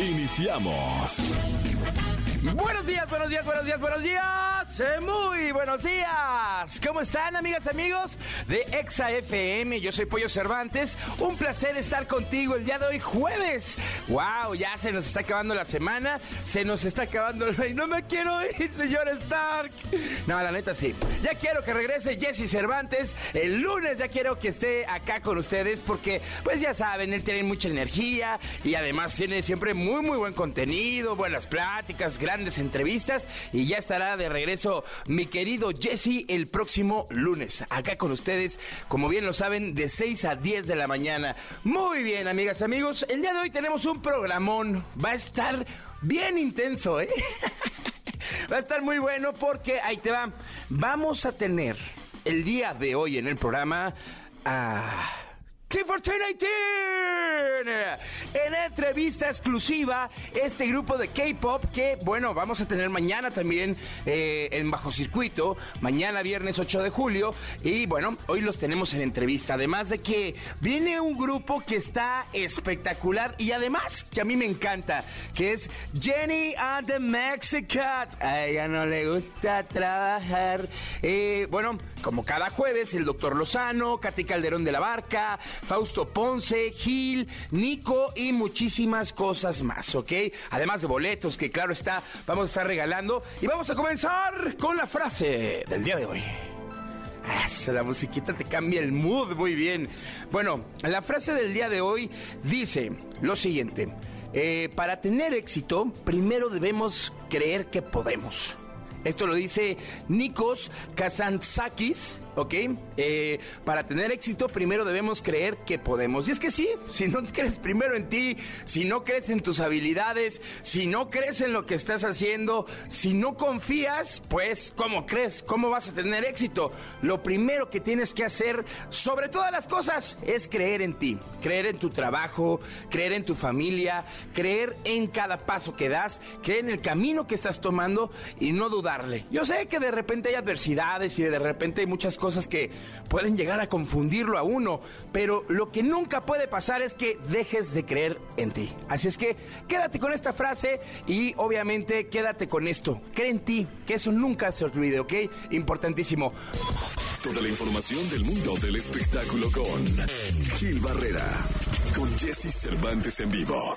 Iniciamos. Buenos días, buenos días, buenos días, buenos días. Eh, Muy buenos días. ¿Cómo están, amigas, amigos de Exa FM? Yo soy Pollo Cervantes. Un placer estar contigo el día de hoy, jueves. Wow, ya se nos está acabando la semana. Se nos está acabando el. No me quiero ir, señor Stark. No, la neta sí. Ya quiero que regrese Jesse Cervantes. El lunes ya quiero que esté acá con ustedes porque, pues ya saben, él tiene mucha energía y además tiene siempre muy, muy buen contenido, buenas pláticas, grandes entrevistas y ya estará de regreso mi querido Jesse el próximo lunes. Acá con ustedes, como bien lo saben, de 6 a 10 de la mañana. Muy bien, amigas, amigos. El día de hoy tenemos un programón. Va a estar bien intenso, ¿eh? Va a estar muy bueno porque ahí te va. Vamos a tener el día de hoy en el programa a... T1419 en entrevista exclusiva este grupo de K-pop que bueno vamos a tener mañana también eh, en bajo circuito mañana viernes 8 de julio. Y bueno hoy los tenemos en entrevista. Además de que viene un grupo que está espectacular y además que a mí me encanta que es Jenny and the Mexicans. A ella no le gusta trabajar. Eh, bueno como cada jueves el doctor Lozano Katy Calderón de la Barca Fausto Ponce, Gil, Nico y muchísimas cosas más, ¿ok? Además de boletos que claro está, vamos a estar regalando. Y vamos a comenzar con la frase del día de hoy. Eso, la musiquita te cambia el mood muy bien. Bueno, la frase del día de hoy dice lo siguiente. eh, para tener éxito, primero debemos creer que podemos. Esto lo dice Nikos Kazantzakis, ¿ok? Eh, para tener éxito primero debemos creer que podemos. Y es que sí, si no crees primero en ti, si no crees en tus habilidades, si no crees en lo que estás haciendo, si no confías, pues ¿cómo crees? ¿Cómo vas a tener éxito? Lo primero que tienes que hacer, sobre todas las cosas, es creer en ti, creer en tu trabajo, creer en tu familia, creer en cada paso que das, creer en el camino que estás tomando y no Yo sé que de repente hay adversidades y de repente hay muchas cosas que pueden llegar a confundirlo a uno, pero lo que nunca puede pasar es que dejes de creer en ti. Así es que quédate con esta frase y obviamente quédate con esto. Cree en ti, que eso nunca se olvide, ¿ok? Importantísimo. Toda la información del mundo del espectáculo con Gil Barrera, con Jesse Cervantes en vivo.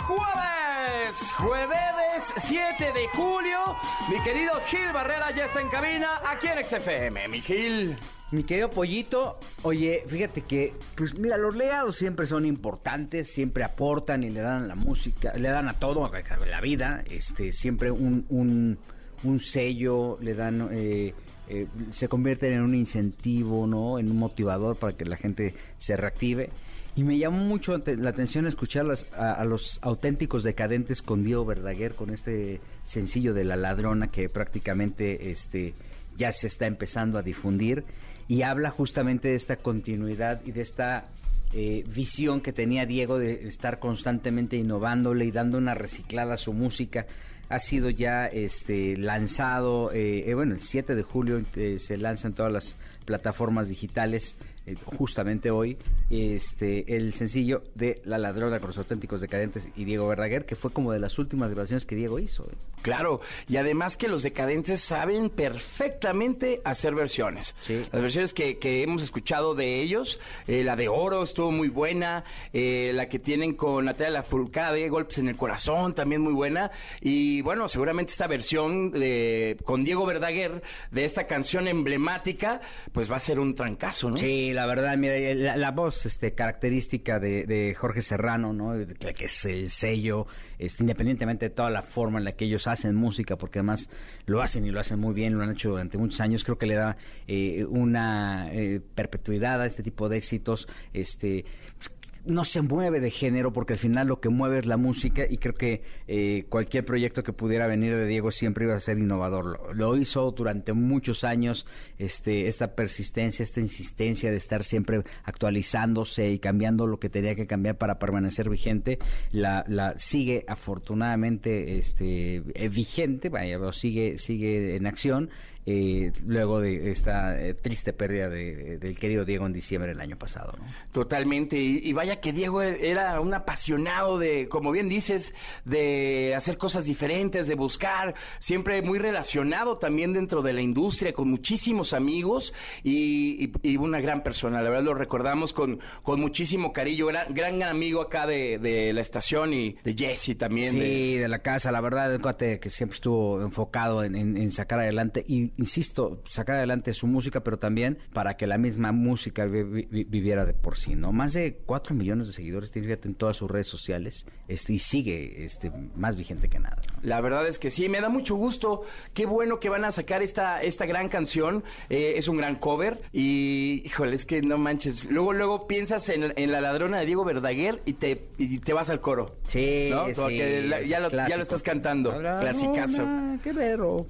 ¡Jueves! Jueves 7 de julio. Mi querido Gil Barrera ya está en cabina aquí en XFM. Mi Gil. Mi querido Pollito, oye, fíjate que, pues mira, los legados siempre son importantes, siempre aportan y le dan la música, le dan a todo, a la vida, este, siempre un, un, un sello, le dan, eh, eh, se convierten en un incentivo, ¿no? En un motivador para que la gente se reactive. Y me llamó mucho la atención escuchar las- a, los auténticos decadentes con Diego Verdaguer, con este sencillo de La Ladrona que prácticamente este, ya se está empezando a difundir y habla justamente de esta continuidad y de esta eh, visión que tenía Diego de estar constantemente innovándole y dando una reciclada a su música. Ha sido ya este, lanzado, eh, eh, bueno, el 7 de julio eh, se lanza en todas las plataformas digitales, eh, justamente hoy, este, el sencillo de La Ladrona con los auténticos decadentes y Diego Verdaguer, que fue como de las últimas grabaciones que Diego hizo. eh. Claro, y además que los decadentes saben perfectamente hacer versiones. Sí. Las versiones que, que hemos escuchado de ellos, eh, la de Oro estuvo muy buena, eh, la que tienen con Natalia Lafourcade, Golpes en el Corazón, también muy buena. Y bueno, seguramente esta versión de, con Diego Verdaguer de esta canción emblemática, pues va a ser un trancazo, ¿no? Sí, la verdad, mira, la, la voz este, característica de, Jorge Serrano, ¿no? Que que es el sello, este, independientemente de toda la forma en la que ellos hacen música, porque además lo hacen y lo hacen muy bien, lo han hecho durante muchos años, creo que le da eh, una eh, perpetuidad a este tipo de éxitos, este no se mueve de género porque al final lo que mueve es la música y creo que eh, cualquier proyecto que pudiera venir de Diego siempre iba a ser innovador. Lo, hizo durante muchos años, este, esta persistencia, esta insistencia de estar siempre actualizándose y cambiando lo que tenía que cambiar para permanecer vigente, la, la sigue afortunadamente este, eh, vigente, vaya, sigue, sigue en acción eh, luego de esta eh, triste pérdida de, del querido Diego en diciembre del año pasado. Totalmente, y, vaya que Diego era un apasionado de, como bien dices, de hacer cosas diferentes, de buscar, siempre muy relacionado también dentro de la industria, con muchísimos amigos y, una gran persona, la verdad lo recordamos con, con muchísimo cariño, gran, gran amigo acá de, la estación y de Jesse también. Sí, de, la casa, la verdad, cuate que siempre estuvo enfocado en, en sacar adelante y insisto, sacar adelante su música, pero también para que la misma música viviera de por sí, ¿no? Más de cuatro millones de seguidores tiene en todas sus redes sociales este, y sigue este, más vigente que nada. La verdad es que sí, me da mucho gusto. Qué bueno que van a sacar esta, esta gran canción. Eh, es un gran cover y, híjole, es que no manches. Luego, luego piensas en, la ladrona de Diego Verdaguer y te, y te vas al coro. Sí, sí ya, lo, ya, lo, estás cantando. Clasicazo. Qué vero.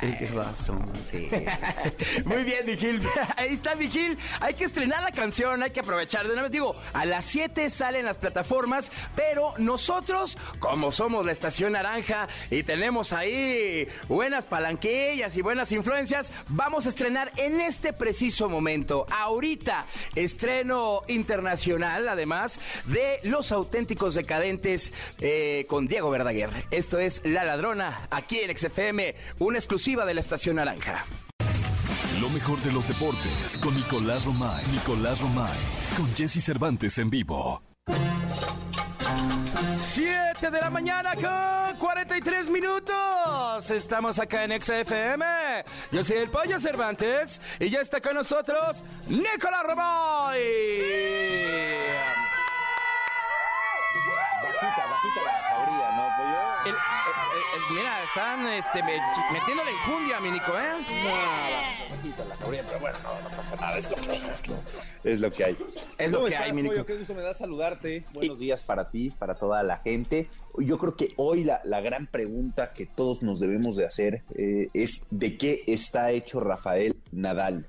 Qué Muy bien, Vigil. Ahí está, Vigil. Hay que estrenar la canción, hay que aprovechar. De una vez digo, a las 7 salen las plataformas, pero nosotros, como somos la Estación Naranja y tenemos ahí buenas palanquillas y buenas influencias, vamos a estrenar en este preciso momento, ahorita, estreno internacional, además, de Los Auténticos Decadentes eh, con Diego Verdaguer. Esto es La Ladrona, aquí en XFM, una exclusiva de la Estación Naranja. Lo mejor de los deportes con Nicolás Romay. Nicolás Romay. Con Jesse Cervantes en vivo. 7 de la mañana con 43 minutos. Estamos acá en XFM. Yo soy el Pollo Cervantes y ya está con nosotros Nicolás Romay. Bajita, bajita la jauría, ¿no, Pollo? Mira, están este, metiendo la injundia, mi Nico, ¿eh? No, la pero bueno, no, pasa nada, es lo que hay. Es lo, que hay. Es lo que hay, mi Nico. Qué gusto me da saludarte. Buenos días para ti, para toda la gente. Yo creo que hoy la, la gran pregunta que todos nos debemos de hacer eh, es de qué está hecho Rafael Nadal.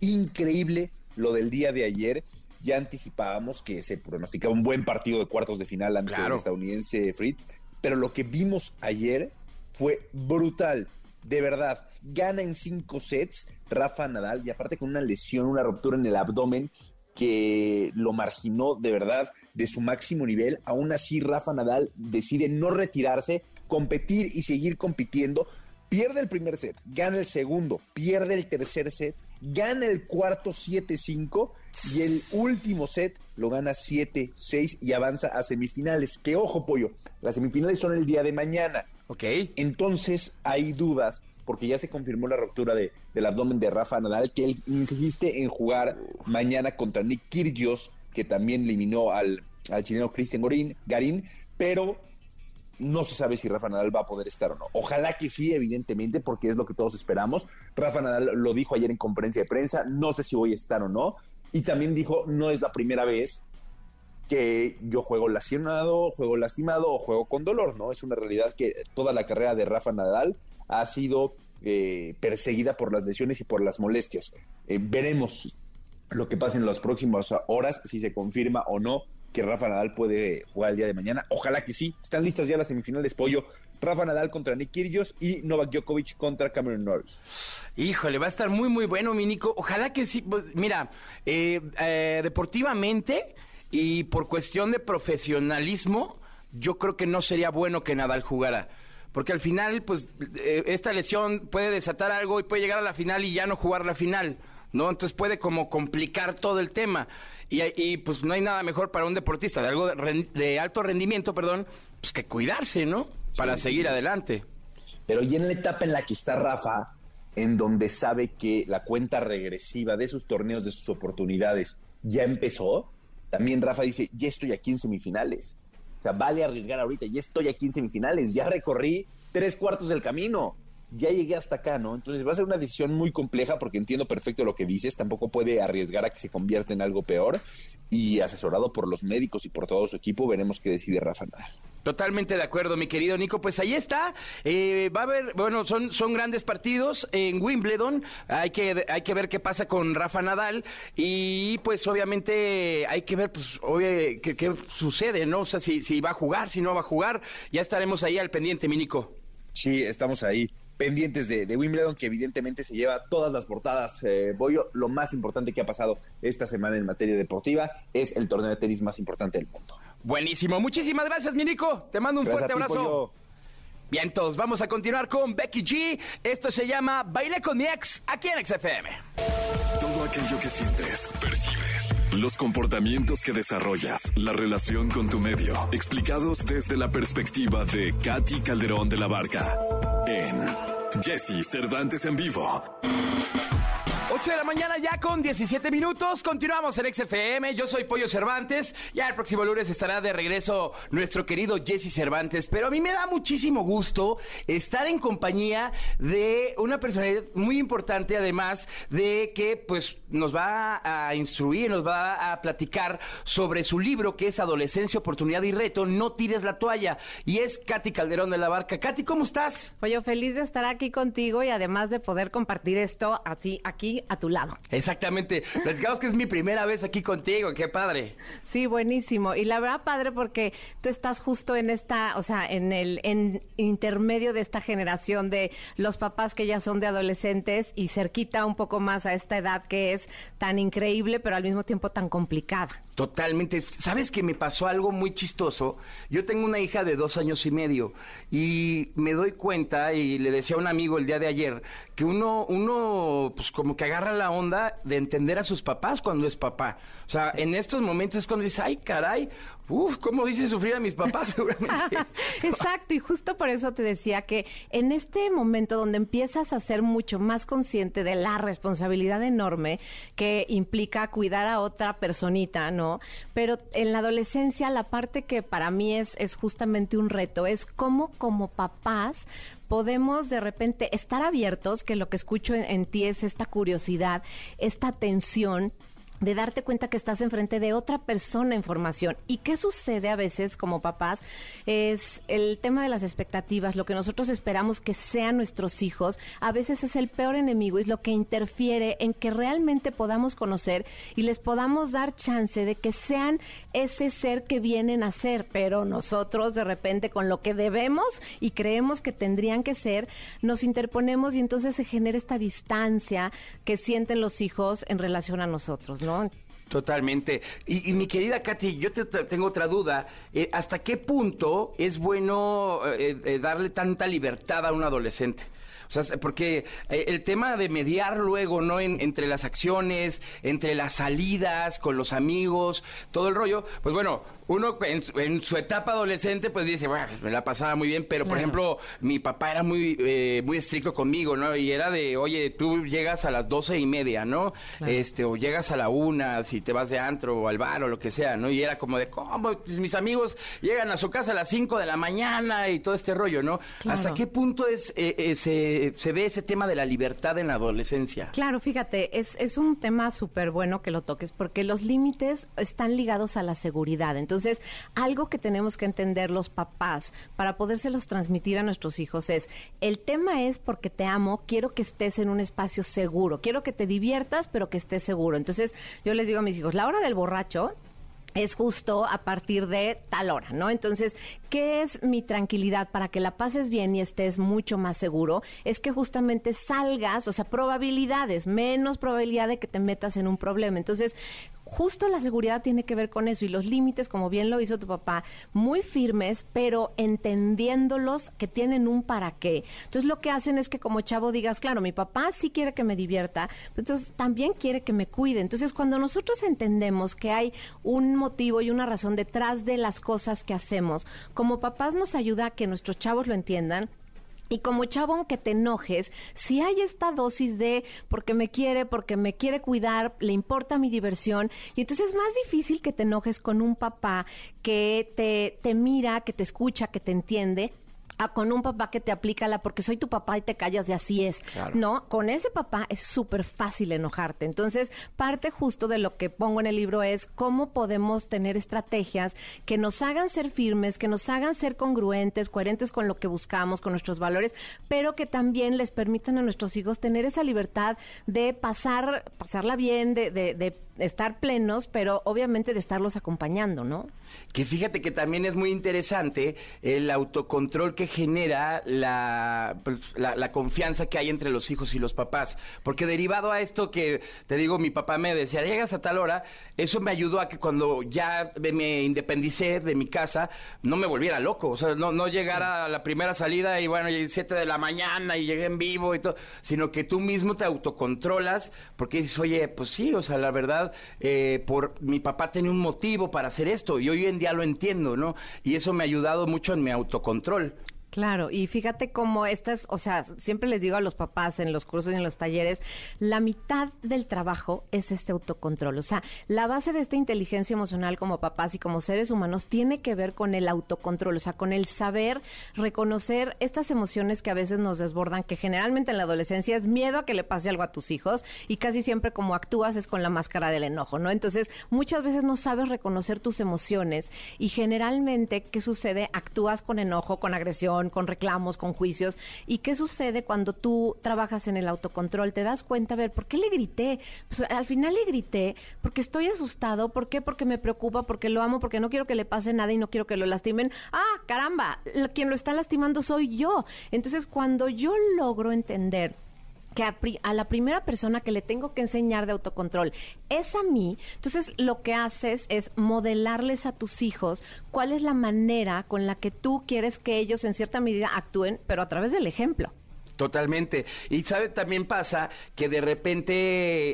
Increíble lo del día de ayer ya anticipábamos que se pronosticaba un buen partido de cuartos de final ante el estadounidense Fritz pero lo que vimos ayer fue brutal. De verdad, gana en cinco sets Rafa Nadal y aparte con una lesión, una ruptura en el abdomen que lo marginó de verdad de su máximo nivel. Aún así, Rafa Nadal decide no retirarse, competir y seguir compitiendo. Pierde el primer set, gana el segundo, pierde el tercer set, gana el cuarto 7-5 y el último set lo gana 7-6 y avanza a semifinales. Que ojo, pollo, las semifinales son el día de mañana. Ok. Entonces hay dudas porque ya se confirmó la ruptura de, del abdomen de Rafa Nadal, que él insiste en jugar mañana contra Nick Kyrgios, que también eliminó al, al chileno Cristian Garín, pero no se sabe si Rafa Nadal va a poder estar o no. Ojalá que sí, evidentemente, porque es lo que todos esperamos. Rafa Nadal lo dijo ayer en conferencia de prensa, no sé si voy a estar o no, y también dijo, no es la primera vez que yo juego lastimado, juego lastimado o juego con dolor, ¿no? Es una realidad que toda la carrera de Rafa Nadal ha sido eh, perseguida por las lesiones y por las molestias. Eh, veremos lo que pasa en las próximas horas, si se confirma o no que Rafa Nadal puede jugar el día de mañana. Ojalá que sí. Están listas ya las semifinales, Pollo. Rafa Nadal contra Nick Kyrgios y Novak Djokovic contra Cameron Norris. Híjole, va a estar muy, muy bueno, mi Nico. Ojalá que sí. Pues, mira, eh, eh, deportivamente y por cuestión de profesionalismo, yo creo que no sería bueno que Nadal jugara. Porque al final, pues, eh, esta lesión puede desatar algo y puede llegar a la final y ya no jugar la final. ¿no? Entonces puede como complicar todo el tema. Y, pues no hay nada mejor para un deportista de algo de, alto rendimiento, perdón, pues que cuidarse, ¿no? Para seguir adelante. Pero y en la etapa en la que está Rafa, en donde sabe que la cuenta regresiva de sus torneos, de sus oportunidades, ya empezó, también Rafa dice, ya estoy aquí en semifinales. O sea, vale arriesgar ahorita, ya estoy aquí en semifinales, ya recorrí tres cuartos del camino ya llegué hasta acá, ¿no? Entonces va a ser una decisión muy compleja porque entiendo perfecto lo que dices, tampoco puede arriesgar a que se convierta en algo peor y asesorado por los médicos y por todo su equipo, veremos qué decide Rafa Nadal. Totalmente de acuerdo, mi querido Nico. Pues ahí está. Eh, va a haber, bueno, son, son grandes partidos en Wimbledon. Hay que, hay que ver qué pasa con Rafa Nadal. Y pues obviamente hay que ver, pues, obvio, qué, qué sucede, ¿no? O sea, si, si va a jugar, si no va a jugar. Ya estaremos ahí al pendiente, mi Nico. Sí, estamos ahí pendientes de, de, Wimbledon, que evidentemente se lleva todas las portadas. Eh, Boyo, lo más importante que ha pasado esta semana en materia deportiva es el torneo de tenis más importante del mundo. Buenísimo, muchísimas gracias, mi Nico. Te mando un Gracias fuerte ti, abrazo. Pollo. Bien, todos vamos a continuar con Becky G. Esto se llama Baile con mi ex aquí en XFM. Todo aquello que sientes, percibes, los comportamientos que desarrollas, la relación con tu medio, explicados desde la perspectiva de Katy Calderón de la Barca en Jesse Cervantes en vivo. 8 de la mañana ya con 17 minutos. Continuamos en XFM. Yo soy Pollo Cervantes. Ya el próximo lunes estará de regreso nuestro querido Jesse Cervantes. Pero a mí me da muchísimo gusto estar en compañía de una personalidad muy importante, además de que pues nos va a instruir, nos va a platicar sobre su libro que es Adolescencia, Oportunidad y Reto. No tires la toalla. Y es Katy Calderón de la Barca. Katy, ¿cómo estás? Pollo, feliz de estar aquí contigo y además de poder compartir esto a ti, aquí a tu lado. Exactamente. Platicamos que es mi primera vez aquí contigo. Qué padre. Sí, buenísimo. Y la verdad, padre, porque tú estás justo en esta, o sea, en el en intermedio de esta generación de los papás que ya son de adolescentes y cerquita un poco más a esta edad que es tan increíble, pero al mismo tiempo tan complicada. Totalmente. ¿Sabes que me pasó algo muy chistoso? Yo tengo una hija de dos años y medio y me doy cuenta y le decía a un amigo el día de ayer que uno, uno, pues como que agarra la onda de entender a sus papás cuando es papá. O sea, en estos momentos es cuando dice, ay, caray, uff, ¿cómo dice sufrir a mis papás? Seguramente. Exacto, y justo por eso te decía que en este momento donde empiezas a ser mucho más consciente de la responsabilidad enorme que implica cuidar a otra personita, ¿no? Pero en la adolescencia la parte que para mí es, es justamente un reto es cómo como papás podemos de repente estar abiertos, que lo que escucho en, en ti es esta curiosidad, esta atención de darte cuenta que estás enfrente de otra persona en formación. ¿Y qué sucede a veces como papás? Es el tema de las expectativas, lo que nosotros esperamos que sean nuestros hijos, a veces es el peor enemigo, es lo que interfiere en que realmente podamos conocer y les podamos dar chance de que sean ese ser que vienen a ser, pero nosotros de repente con lo que debemos y creemos que tendrían que ser, nos interponemos y entonces se genera esta distancia que sienten los hijos en relación a nosotros, ¿no? Totalmente. Y, mi querida Katy, yo te tengo otra duda. Eh, ¿Hasta qué punto es bueno eh, eh, darle tanta libertad a un adolescente? O sea, porque eh, el tema de mediar luego, ¿no? En, entre las acciones, entre las salidas, con los amigos, todo el rollo, pues bueno, uno en, su- en su etapa adolescente, pues dice, bueno, me la pasaba muy bien, pero por Claro. ejemplo, mi papá era muy, eh, muy estricto conmigo, ¿no? Y era de, oye, tú llegas a las doce y media, ¿no? Este, o llegas a la una, si te vas de antro o al bar o lo que sea, ¿no? Y era como de, ¿cómo? Pues mis amigos llegan a su casa a las cinco de la mañana y todo este rollo, ¿no? Claro. ¿Hasta qué punto es, eh, eh, se, se ve ese tema de la libertad en la adolescencia? Claro, fíjate, es, es un tema súper bueno que lo toques porque los límites están ligados a la seguridad. Entonces, algo que tenemos que entender los papás para podérselos transmitir a nuestros hijos es, el tema es porque te amo, quiero que estés en un espacio seguro, quiero que te diviertas, pero que estés seguro. Entonces, yo les digo a mis hijos, la hora del borracho es justo a partir de tal hora, ¿no? Entonces, ¿qué es mi tranquilidad para que la pases bien y estés mucho más seguro? Es que justamente salgas, o sea, probabilidades, menos probabilidad de que te metas en un problema. Entonces, justo la seguridad tiene que ver con eso y los límites, como bien lo hizo tu papá, muy firmes, pero entendiéndolos que tienen un para qué. Entonces, lo que hacen es que como chavo digas, claro, mi papá sí quiere que me divierta, pero entonces también quiere que me cuide. Entonces, cuando nosotros entendemos que hay un motivo y una razón detrás de las cosas que hacemos, como papás nos ayuda a que nuestros chavos lo entiendan. Y como chavo, aunque te enojes, si hay esta dosis de porque me quiere, porque me quiere cuidar, le importa mi diversión, y entonces es más difícil que te enojes con un papá que te, te mira, que te escucha, que te entiende, a con un papá que te aplica la porque soy tu papá y te callas y así es. No, con ese papá es súper fácil enojarte. Entonces, parte justo de lo que pongo en el libro es cómo podemos tener estrategias que nos hagan ser firmes, que nos hagan ser congruentes, coherentes con lo que buscamos, con nuestros valores, pero que también les permitan a nuestros hijos tener esa libertad de pasar, pasarla bien, de, de, de estar plenos, pero obviamente de estarlos acompañando, ¿no? Que fíjate que también es muy interesante el autocontrol que genera pues, la, la, confianza que hay entre los hijos y los papás. Porque derivado a esto que, te digo, mi papá me decía, llegas a tal hora, eso me ayudó a que cuando ya me independicé de mi casa, no me volviera loco. O sea, no, no llegara a la primera salida y bueno, y siete de la mañana y llegué en vivo y todo, sino que tú mismo te autocontrolas porque dices, oye, pues sí, o sea, la verdad, eh, por mi papá tenía un motivo para hacer esto y hoy en día lo entiendo, ¿no? Y eso me ha ayudado mucho en mi autocontrol. Claro, y fíjate cómo estas, o sea, siempre les digo a los papás en los cursos y en los talleres, la mitad del trabajo es este autocontrol. O sea, la base de esta inteligencia emocional como papás y como seres humanos tiene que ver con el autocontrol, o sea, con el saber reconocer estas emociones que a veces nos desbordan, que generalmente en la adolescencia es miedo a que le pase algo a tus hijos y casi siempre como actúas es con la máscara del enojo, ¿no? Entonces, muchas veces no sabes reconocer tus emociones y generalmente, ¿qué sucede? Actúas con enojo, con agresión con reclamos, con juicios. ¿Y qué sucede cuando tú trabajas en el autocontrol? Te das cuenta, a ver, ¿por qué le grité? Pues al final le grité porque estoy asustado. ¿Por qué? Porque me preocupa, porque lo amo, porque no quiero que le pase nada y no quiero que lo lastimen. Ah, caramba, quien lo está lastimando soy yo. Entonces, cuando yo logro entender que a, la primera persona que le tengo que enseñar de autocontrol es a mí, entonces lo que haces es modelarles a tus hijos cuál es la manera con la que tú quieres que ellos en cierta medida actúen, pero a través del ejemplo. Totalmente. Y sabe, también pasa que de repente,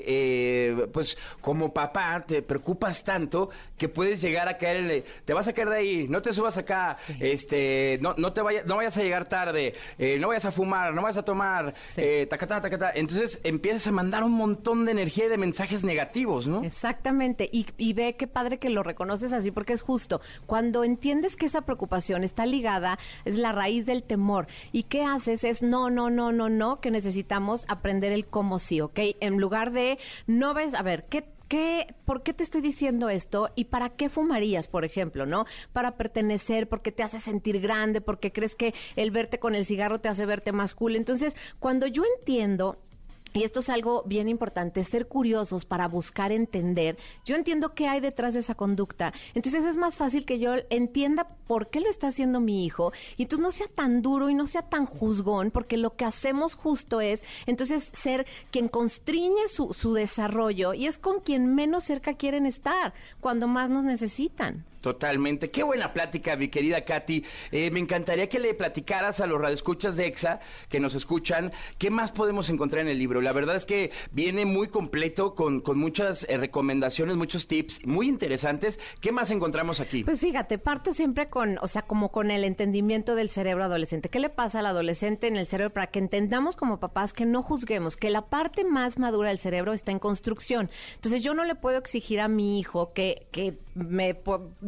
eh, pues como papá, te preocupas tanto que puedes llegar a caer en el, te vas a caer de ahí, no te subas acá, este, no, no te vayas, no vayas a llegar tarde, eh, no vayas a fumar, no vayas a tomar, eh, tacata, tacata. Entonces empiezas a mandar un montón de energía y de mensajes negativos, ¿no? Exactamente. Y, y ve qué padre que lo reconoces así, porque es justo. Cuando entiendes que esa preocupación está ligada, es la raíz del temor. ¿Y qué haces? Es no, no, no, no, no, que necesitamos aprender el cómo sí, ¿ok? En lugar de, no ves, a ver, ¿qué ¿Qué, ¿por qué te estoy diciendo esto? ¿Y para qué fumarías, por ejemplo, no? Para pertenecer, porque te hace sentir grande, porque crees que el verte con el cigarro te hace verte más cool. Entonces, cuando yo entiendo y esto es algo bien importante, ser curiosos para buscar entender. Yo entiendo qué hay detrás de esa conducta. Entonces es más fácil que yo entienda por qué lo está haciendo mi hijo. Y entonces no sea tan duro y no sea tan juzgón, porque lo que hacemos justo es, entonces, ser quien constriñe su, su desarrollo y es con quien menos cerca quieren estar, cuando más nos necesitan. Totalmente. Qué buena plática, mi querida Katy. Eh, me encantaría que le platicaras a los radioescuchas de EXA que nos escuchan qué más podemos encontrar en el libro. La verdad es que viene muy completo con, con muchas eh, recomendaciones, muchos tips muy interesantes. ¿Qué más encontramos aquí? Pues fíjate, parto siempre con, o sea, como con el entendimiento del cerebro adolescente. ¿Qué le pasa al adolescente en el cerebro para que entendamos como papás que no juzguemos, que la parte más madura del cerebro está en construcción? Entonces yo no le puedo exigir a mi hijo que, que me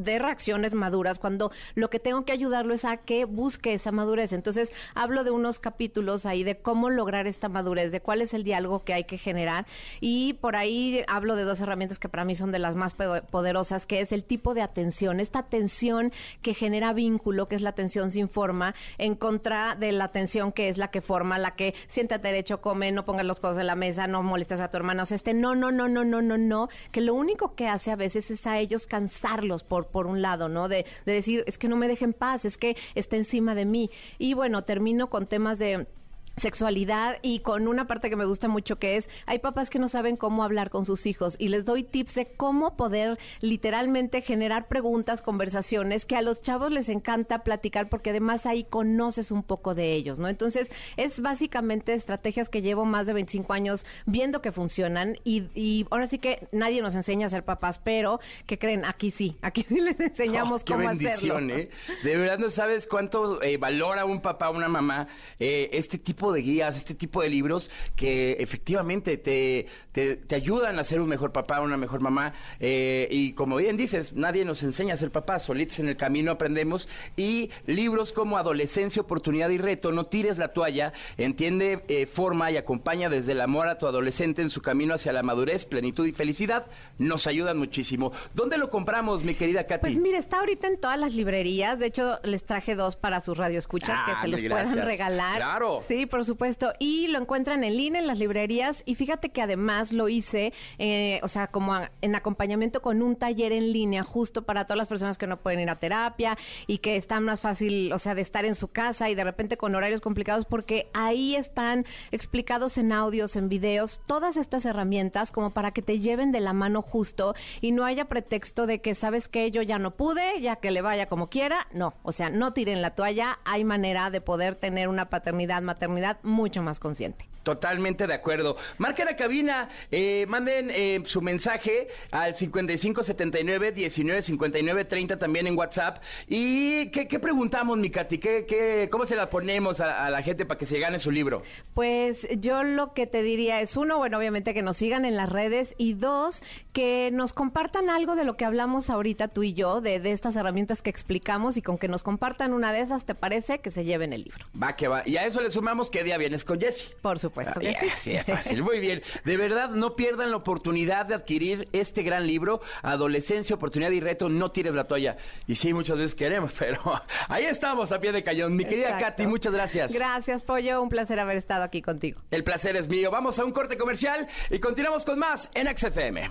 de reacciones maduras cuando lo que tengo que ayudarlo es a que busque esa madurez. Entonces, hablo de unos capítulos ahí de cómo lograr esta madurez, de cuál es el diálogo que hay que generar y por ahí hablo de dos herramientas que para mí son de las más poderosas, que es el tipo de atención, esta atención que genera vínculo, que es la atención sin forma, en contra de la atención que es la que forma, la que siéntate derecho, come, no pongas los codos en la mesa, no molestes a tu hermano, o sea, este no, no, no, no, no, no, no, que lo único que hace a veces es a ellos cansarlos por por un lado, ¿no? De, de decir, es que no me dejen paz, es que está encima de mí. Y bueno, termino con temas de sexualidad y con una parte que me gusta mucho que es hay papás que no saben cómo hablar con sus hijos y les doy tips de cómo poder literalmente generar preguntas, conversaciones que a los chavos les encanta platicar porque además ahí conoces un poco de ellos, ¿no? Entonces es básicamente estrategias que llevo más de 25 años viendo que funcionan y, y ahora sí que nadie nos enseña a ser papás, pero que creen, aquí sí, aquí sí les enseñamos oh, qué cómo bendición, ¿eh? De verdad no sabes cuánto eh, valora un papá o una mamá eh, este tipo tipo de guías, este tipo de libros que efectivamente te, te, ayudan a ser un mejor papá, una mejor mamá. Eh, y como bien dices, nadie nos enseña a ser papá, solitos en el camino aprendemos. Y libros como Adolescencia, Oportunidad y Reto, No tires la toalla, entiende, eh, forma y acompaña desde el amor a tu adolescente en su camino hacia la madurez, plenitud y felicidad, nos ayudan muchísimo. ¿Dónde lo compramos, mi querida Katy? Pues mire, está ahorita en todas las librerías. De hecho, les traje dos para sus radioescuchas que se los puedan regalar. Claro. Sí, por supuesto. Y lo encuentran en línea en las librerías. Y fíjate que además lo hice, eh, o sea, como en acompañamiento con un taller en línea, justo para todas las personas que no pueden ir a terapia y que están más fácil, o sea, de estar en su casa y de repente con horarios complicados, porque ahí están explicados en audios, en videos, todas estas herramientas como para que te lleven de la mano justo y no haya pretexto de que sabes que yo ya no pude, ya que le vaya como quiera. No, o sea, no tiren la toalla. Hay manera de poder tener una paternidad, maternidad mucho más consciente. Totalmente de acuerdo. Marca la cabina, eh, manden eh, su mensaje al 5579 1959 30 también en WhatsApp. ¿Y qué, preguntamos, mi Katy? ¿Qué, cómo se la ponemos a, la gente para que se gane su libro? Pues yo lo que te diría es, uno, bueno, obviamente que nos sigan en las redes y dos, que nos compartan algo de lo que hablamos ahorita tú y yo, de, de estas herramientas que explicamos y con que nos compartan una de esas, ¿te parece? Que se lleven el libro. Va, que va. Y a eso le sumamos qué día vienes con Jesse. Por supuesto supuesto que sí. Sí, es fácil. Muy bien. De verdad, no pierdan la oportunidad de adquirir este gran libro, Adolescencia, Oportunidad y Reto, No tires la toalla. Y sí, muchas veces queremos, pero ahí estamos, a pie de cañón. Mi querida Katy, muchas gracias. Gracias, Pollo. Un placer haber estado aquí contigo. El placer es mío. Vamos a un corte comercial y continuamos con más en XFM.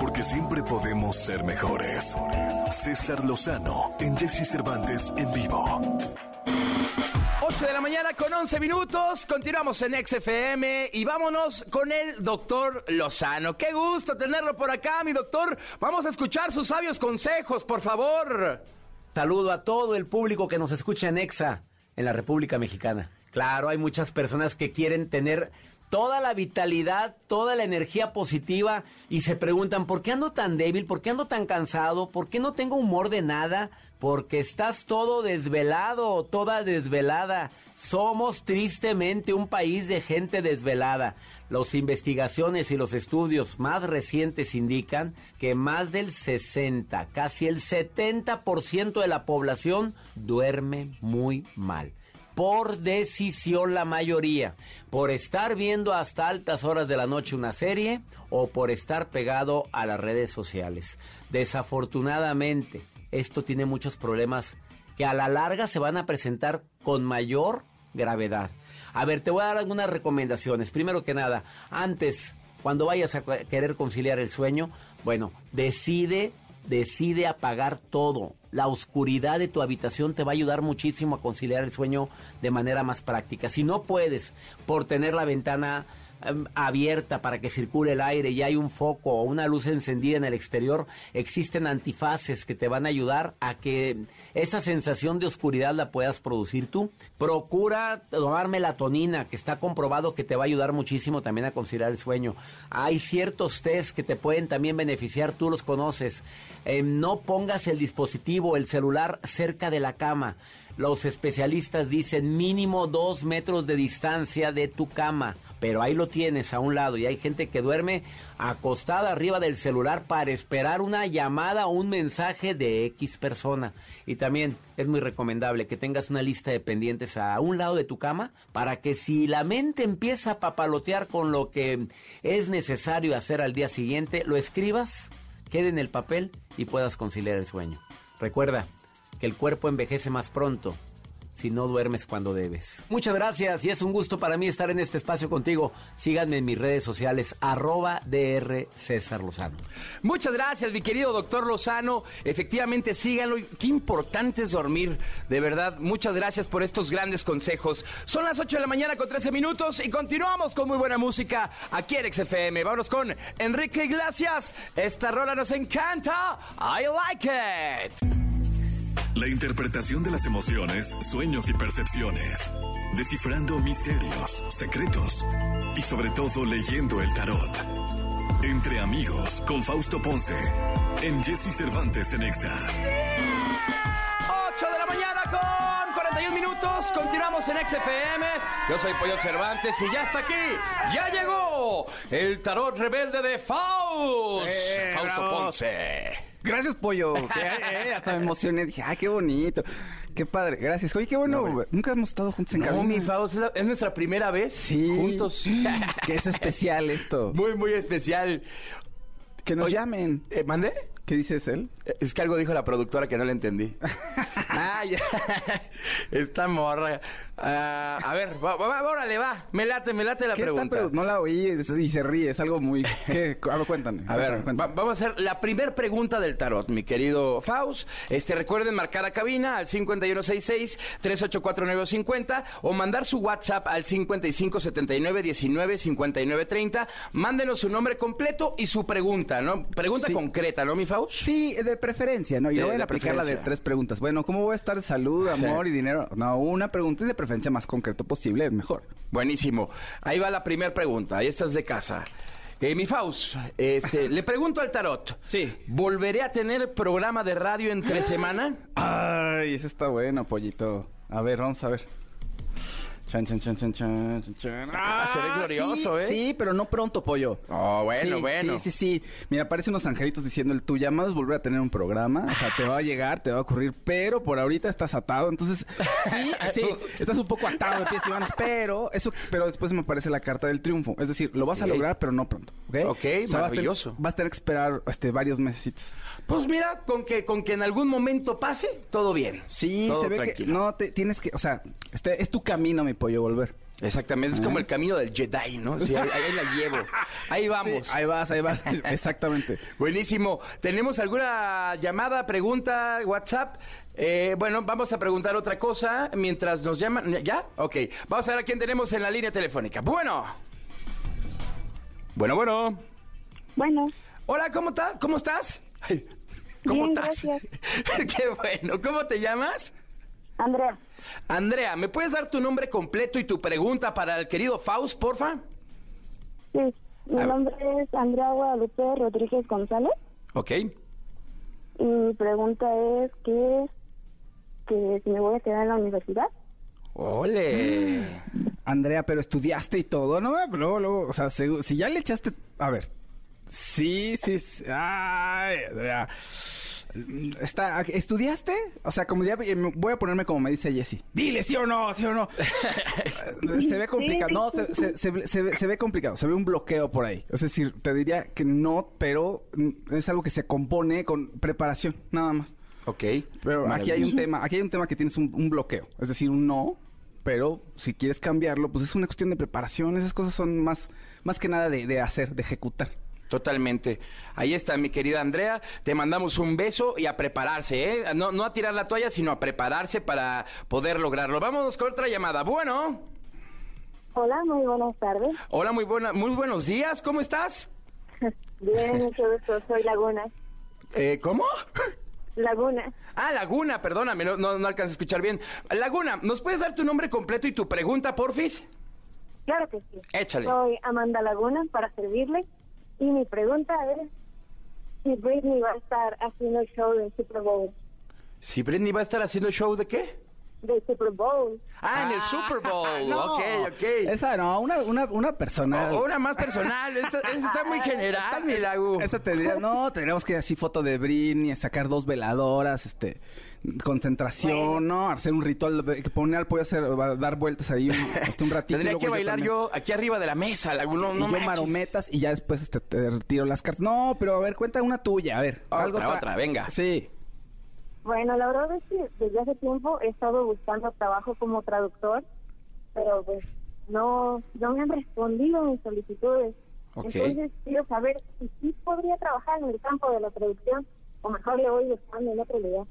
Porque siempre podemos ser mejores. César Lozano en Jesse Cervantes en vivo. 8 de la mañana con 11 minutos. Continuamos en XFM y vámonos con el doctor Lozano. Qué gusto tenerlo por acá, mi doctor. Vamos a escuchar sus sabios consejos, por favor. Saludo a todo el público que nos escucha en EXA, en la República Mexicana. Claro, hay muchas personas que quieren tener toda la vitalidad, toda la energía positiva y se preguntan, ¿por qué ando tan débil? ¿Por qué ando tan cansado? ¿Por qué no tengo humor de nada? porque estás todo desvelado, toda desvelada. Somos tristemente un país de gente desvelada. Las investigaciones y los estudios más recientes indican que más del 60, casi el 70% de la población duerme muy mal. Por decisión la mayoría, por estar viendo hasta altas horas de la noche una serie o por estar pegado a las redes sociales. Desafortunadamente, esto tiene muchos problemas que a la larga se van a presentar con mayor gravedad. A ver, te voy a dar algunas recomendaciones. Primero que nada, antes, cuando vayas a querer conciliar el sueño, bueno, decide, decide apagar todo. La oscuridad de tu habitación te va a ayudar muchísimo a conciliar el sueño de manera más práctica. Si no puedes, por tener la ventana abierta para que circule el aire y hay un foco o una luz encendida en el exterior, existen antifaces que te van a ayudar a que esa sensación de oscuridad la puedas producir tú. Procura tomar melatonina, que está comprobado que te va a ayudar muchísimo también a conciliar el sueño. Hay ciertos test que te pueden también beneficiar, tú los conoces. Em, no pongas el dispositivo, el celular cerca de la cama. Los especialistas dicen mínimo dos metros de distancia de tu cama pero ahí lo tienes a un lado y hay gente que duerme acostada arriba del celular para esperar una llamada o un mensaje de X persona. Y también es muy recomendable que tengas una lista de pendientes a un lado de tu cama para que si la mente empieza a papalotear con lo que es necesario hacer al día siguiente, lo escribas, quede en el papel y puedas conciliar el sueño. Recuerda que el cuerpo envejece más pronto si no duermes cuando debes. Muchas gracias y es un gusto para mí estar en este espacio contigo. Síganme en mis redes sociales, arroba DR César Lozano. Muchas gracias, mi querido doctor Lozano. Efectivamente, síganlo. Qué importante es dormir. De verdad, muchas gracias por estos grandes consejos. Son las 8 de la mañana con 13 minutos y continuamos con muy buena música aquí en XFM. Vámonos con Enrique Iglesias. Esta rola nos encanta. I like it. La interpretación de las emociones, sueños y percepciones. Descifrando misterios, secretos y sobre todo leyendo el tarot. Entre amigos con Fausto Ponce. En Jesse Cervantes en Exa. 8 de la mañana con 31 minutos, continuamos en XFM. Yo soy Pollo Cervantes y ya está aquí. Ya llegó el tarot rebelde de Faust. Eh, Fausto bravo. Ponce. Gracias, pollo. Que, eh, hasta me emocioné. Dije, ay, qué bonito. Qué padre. Gracias. Oye, qué bueno. Nunca hemos estado juntos en No, cabina. mi Faust, es la- es nuestra primera vez Sí. juntos. que es especial esto. Muy, muy especial. Que nos Oye, llamen. Eh, ¿Mandé? ¿Qué dices él? Es que algo dijo la productora que no le entendí. ah, ya. Esta morra. Ah, a ver, va, va, órale, va. Me late, me late la ¿Qué está pregunta. pregun- No la oí y se ríe. Es algo muy... ¿Qué? A ver, cuéntame. A ver, Cuéntame, cuéntame. va- vamos a hacer la primera pregunta del tarot, mi querido Faust. Este, recuerden marcar a cabina al 5166-384950 o mandar su WhatsApp al 5579-195930. Mándenos su nombre completo y su pregunta, ¿no? Pregunta Sí. concreta, ¿no, mi Faust? Sí, de preferencia, ¿no? Y no voy a aplicar la de tres preguntas. Bueno, ¿cómo voy a estar de salud, amor Sí. y dinero? No, una pregunta y de preferencia más concreto posible es mejor. Buenísimo. Ahí va la primera pregunta. Ahí estás de casa. Eh, mi Faust, este, le pregunto al tarot. Sí. ¿Volveré a tener programa de radio entre semana? Ay, ese está bueno, pollito. A ver, vamos a ver. Chan, chan, chan, chan, chan, chan. Ah, se ve glorioso, sí, ¿eh? Sí, pero no pronto, pollo. Oh, bueno, Sí, bueno. Sí, sí, sí. Mira, aparecen unos angelitos diciendo, el tu llamado es volver a tener un programa. O sea, te va a llegar, te va a ocurrir, pero por ahorita estás atado. Entonces, sí, sí, estás un poco atado de pies y manos, pero eso, pero después me aparece la carta del triunfo. Es decir, lo vas a lograr, pero no pronto. ¿Ok? Ok, vas a tener- maravilloso. Vas a tener que esperar este, varios mesecitos. Pues mira, con que, con que en algún momento pase, todo bien. Sí, Todo se ve que tranquilo. no te tienes que, o sea, este es tu camino, mi pollo, volver. Exactamente, es como el camino del Jedi, ¿no? Sí, ahí, ahí la llevo. Ahí vamos. Sí, ahí vas, ahí vas, exactamente. Buenísimo. ¿Tenemos alguna llamada, pregunta, WhatsApp? Eh, bueno, vamos a preguntar otra cosa mientras nos llaman. ¿Ya? Ok. Vamos a ver a quién tenemos en la línea telefónica. Bueno. Bueno, bueno. Bueno, Hola, ¿cómo, está? ¿Cómo estás? Ay, ¿Cómo Bien, estás? gracias. Qué bueno. ¿Cómo te llamas? Andrea, Andrea, ¿me puedes dar tu nombre completo y tu pregunta para el querido Faust, porfa? sí, mi nombre es Andrea Guadalupe Rodríguez González Ok. y mi pregunta es que, que si me voy a quedar en la universidad. Ole. Andrea, pero estudiaste y todo, ¿no? Luego, luego, o sea, si ya le echaste, a ver, sí, sí, sí. ay, Andrea. Está, ¿Estudiaste? O sea, como ya me- voy a ponerme como me dice Jessy. Dile sí o no, sí o no. se ve complicado. No, se, se- se ve- se ve- se ve complicado. Se ve un bloqueo por ahí. Es decir, te diría que no, pero mm, es algo que se compone con preparación, nada más. Ok. Pero aquí hay un tema, aquí hay un tema que tienes un, un bloqueo, es decir, un no, pero si quieres cambiarlo, pues es una cuestión de preparación, esas cosas son más, más que nada de, de hacer, de ejecutar. Totalmente. Ahí está, mi querida Andrea. Te mandamos un beso y a prepararse, ¿eh? No, no a tirar la toalla, sino a prepararse para poder lograrlo. Vámonos con otra llamada. Bueno. Hola, muy buenas tardes. Hola, muy, buena, muy buenos días. ¿Cómo estás? Bien, mucho gusto, soy Laguna. Eh, ¿Cómo? Laguna, Ah, Laguna, perdóname, no, no, no alcanzo a escuchar bien. Laguna, ¿nos puedes dar tu nombre completo y tu pregunta, porfis? claro que sí. Échale. Soy Amanda Laguna para servirle y mi pregunta es si Britney va a estar haciendo el show del Super Bowl. Si Britney va a estar haciendo show de qué? Del Super Bowl. Ah, en el Super Bowl. No, Ok, ok. Esa no, una, una, una persona. O- Una más personal. Esta está muy general, mi Lagu. Esa tendría, no, tendríamos que así foto de Britney, sacar dos veladoras, este, concentración, ¿no? Hacer un ritual, de- poner al pollo a hacer, a dar vueltas ahí un, hasta un ratito. Tendría que bailar también. yo aquí arriba de la mesa, Lagu. No, y no yo manches. marometas y ya después este, te retiro las cartas. No, pero a ver, cuenta una tuya, a ver. Otra, otra, venga. Sí. Bueno, la verdad es que desde hace tiempo he estado buscando trabajo como traductor, pero pues no, no me han respondido mis solicitudes. Entonces quiero saber si sí podría trabajar en el campo de la traducción o mejor le voy buscando en otro lugar.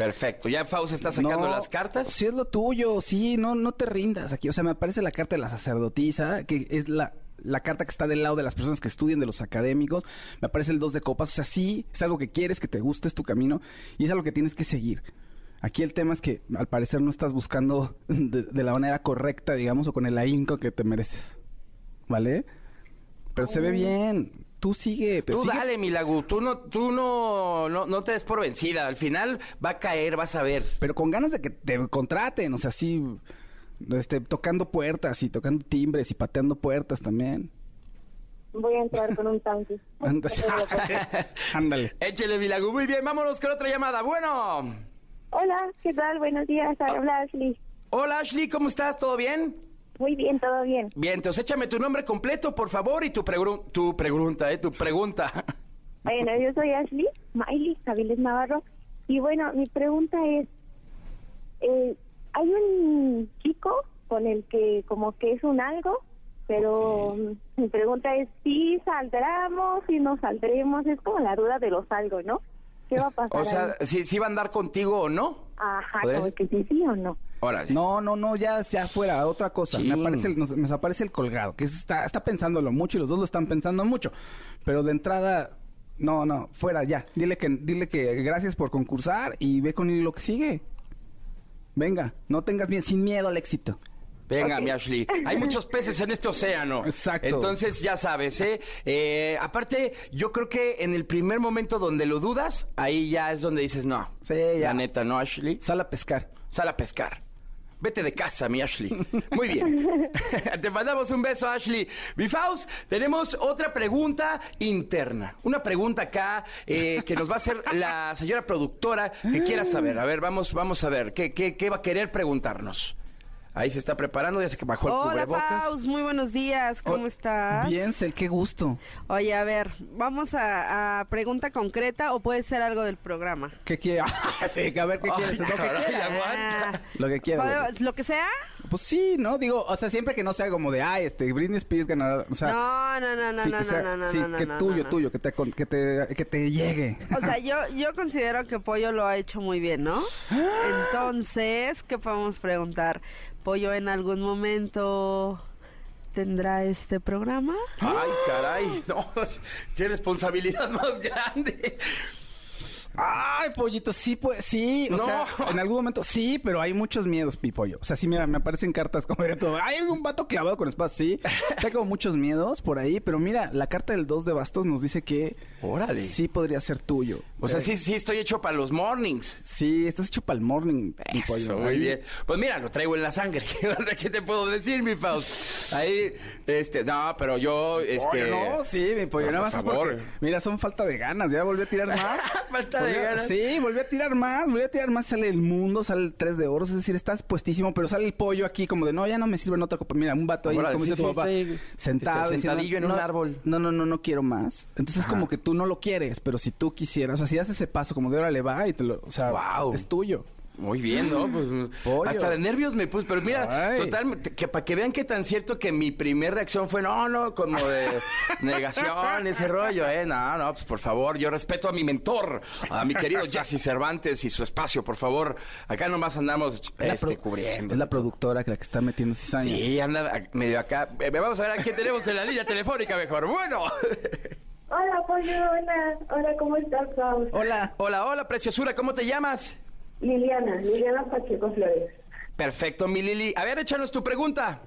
Perfecto. Ya Faust está sacando No, las cartas. Sí, es lo tuyo, sí, no, no te rindas aquí. O sea, me aparece la carta de la sacerdotisa, que es la, la carta que está del lado de las personas que estudian, de los académicos. Me aparece el dos de copas. O sea, sí, es algo que quieres, que te guste, es tu camino y es algo que tienes que seguir. Aquí el tema es que al parecer no estás buscando de, de la manera correcta, digamos, o con el ahínco que te mereces. ¿Vale? Pero se ve bien. Tú sigue. pero Tú sigue- dale, Milagu, tú no, tú no, no, no te des por vencida. Al final va a caer, vas a ver. Pero con ganas de que te contraten, o sea, sí, este, tocando puertas y tocando timbres y pateando puertas también. Voy a entrar con un tanque. Ándale. Échele, Milagu. Muy bien, vámonos con otra llamada. Bueno. Hola, ¿qué tal? Buenos días, habla Ashley. Hola, Ashley, ¿cómo estás? ¿Todo bien? Muy bien, todo bien. Bien, entonces échame tu nombre completo, por favor, y tu, pregru- tu pregunta, ¿eh? Tu pregunta. Bueno, yo soy Ashley, Miley Javiles Navarro. Y bueno, mi pregunta es, eh, hay un chico con el que como que es un algo, pero mi pregunta es si saldremos, si no saldremos, es como la duda de los algo, ¿no? ¿Qué va a pasar? O sea, ahí? si, si va a andar contigo o no. Ajá, ¿podría como ser? que sí, sí o no. Órale. No, no, no, ya, ya fuera, otra cosa. Sí. Me aparece, el, nos- me aparece el colgado, que está, está pensándolo mucho y los dos lo están pensando mucho. Pero de entrada, no, no, fuera, ya. Dile que, dile que gracias por concursar y ve con lo que sigue. Venga, no tengas bien, sin miedo al éxito. Venga, mi Ashley. Hay muchos peces en este océano. Exacto. Entonces, ya sabes, ¿eh? Eh, Aparte, yo creo que en el primer momento donde lo dudas, ahí ya es donde dices, no. Sí, ya. La neta, ¿no, Ashley? Sal a pescar. Sal a pescar. Vete de casa, mi Ashley. Muy bien. Te mandamos un beso, Ashley. Mi Faust, tenemos otra pregunta interna. Una pregunta acá eh, que nos va a hacer la señora productora que quiera saber. A ver, vamos, vamos a ver. ¿Qué, qué, qué va a querer preguntarnos? Ahí se está preparando, ya sé que bajó el Hola, cubrebocas. Faust, muy buenos días, ¿cómo estás? Bien, Cel, qué gusto. Oye, a ver, vamos a, a pregunta concreta o puede ser algo del programa. ¿Qué quiere? sí, a ver, ¿qué Ay, quieres? Lo que caray, quiera. aguanta. Lo que quiera. güey. ¿Podemos- ¿Lo que sea? Pues sí, ¿no? Digo, o sea, siempre que no sea como de, ay, este, Britney Spears ganadora. O sea, No, no, no, no, sí, no, que sea- no, no, sí, no, no, que no, tuyo, tuyo, que te, con- que te, que te llegue. O sea, yo, yo considero que Pollo lo ha hecho muy bien, ¿no? Entonces, ¿qué podemos preguntar? ¿Pollo en algún momento tendrá este programa? Ay, caray. No, qué responsabilidad más grande. Ay, pollito, sí, pues, sí. O No. sea, en algún momento sí, pero hay muchos miedos, Pipollo. O sea, sí, mira, me aparecen cartas como de todo. Ay, hay un vato clavado con espadas, sí. O sea, como muchos miedos por ahí, pero mira, la carta del 2 de bastos nos dice que Órale. sí podría ser tuyo. O sea, Eh, sí, sí estoy hecho para los mornings. Sí, estás hecho para el morning, Pipollo. Eso, muy Ahí- bien. Pues mira, lo traigo en la sangre. ¿Qué te puedo decir, mi Faust? Ahí, este, no, pero yo, este... No, sí, mi pollo, No, nada por más favor. porque, mira, son falta de ganas, ya volví a tirar más. Falta ganas. Sí, volví a tirar más, volví a tirar más, sale el mundo, sale el 3 de oro, es decir, estás puestísimo, pero sale el pollo aquí como de, no, ya no me sirve en otra copa. Mira, un vato ahí, como sí, dice tu sí, papá, sentado. sentadillo en un árbol. No, no, no, no quiero más. Entonces es Ajá. como que tú no lo quieres, pero si tú quisieras, o sea, si das ese paso como de ahora le va y te lo, o sea, Guau. es tuyo. Muy bien, ¿no? Pues, Pollo. hasta de nervios me puse. Pero mira, Ay. total, que para que vean qué tan cierto que mi primer reacción fue, no, no, como de negación, ese rollo, ¿eh? No, no, pues por favor, yo respeto a mi mentor, a mi querido Jesse Cervantes y su espacio, por favor. Acá nomás andamos Es la este, cubriendo. Es la productora que la que está metiendo cizaña. Sí, anda a- medio acá. Eh, Vamos a ver a quién tenemos en la línea telefónica mejor. Bueno. Hola, Pollo, hola. Hola, ¿cómo estás, Faust? Hola. Hola, hola, preciosura, ¿cómo te llamas? Liliana, Liliana Pacheco Flores. Perfecto, mi Lili. A ver, échanos tu pregunta.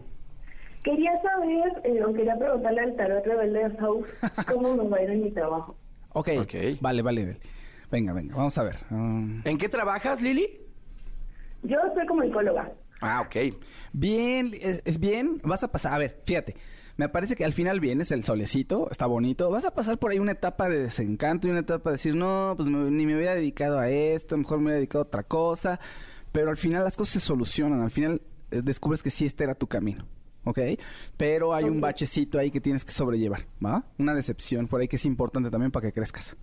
Quería saber, eh, o quería preguntarle al tarot rebelde de Faust, cómo nos va a ir en mi trabajo. Ok. Ok. Vale, vale, vale. Venga, venga, vamos a ver. Um, ¿En qué trabajas, Lili? Yo soy comunicóloga. Ah, ok. Bien, es, es bien, vas a pasar, a ver, fíjate, me parece que al final vienes el solecito, está bonito, vas a pasar por ahí una etapa de desencanto y una etapa de decir, no, pues me- ni me hubiera dedicado a esto, mejor me hubiera dedicado a otra cosa, pero al final las cosas se solucionan, al final eh, descubres que sí, este era tu camino. ¿Ok? Pero hay un bachecito ahí que tienes que sobrellevar, ¿va? Una decepción por ahí que es importante también para que crezcas.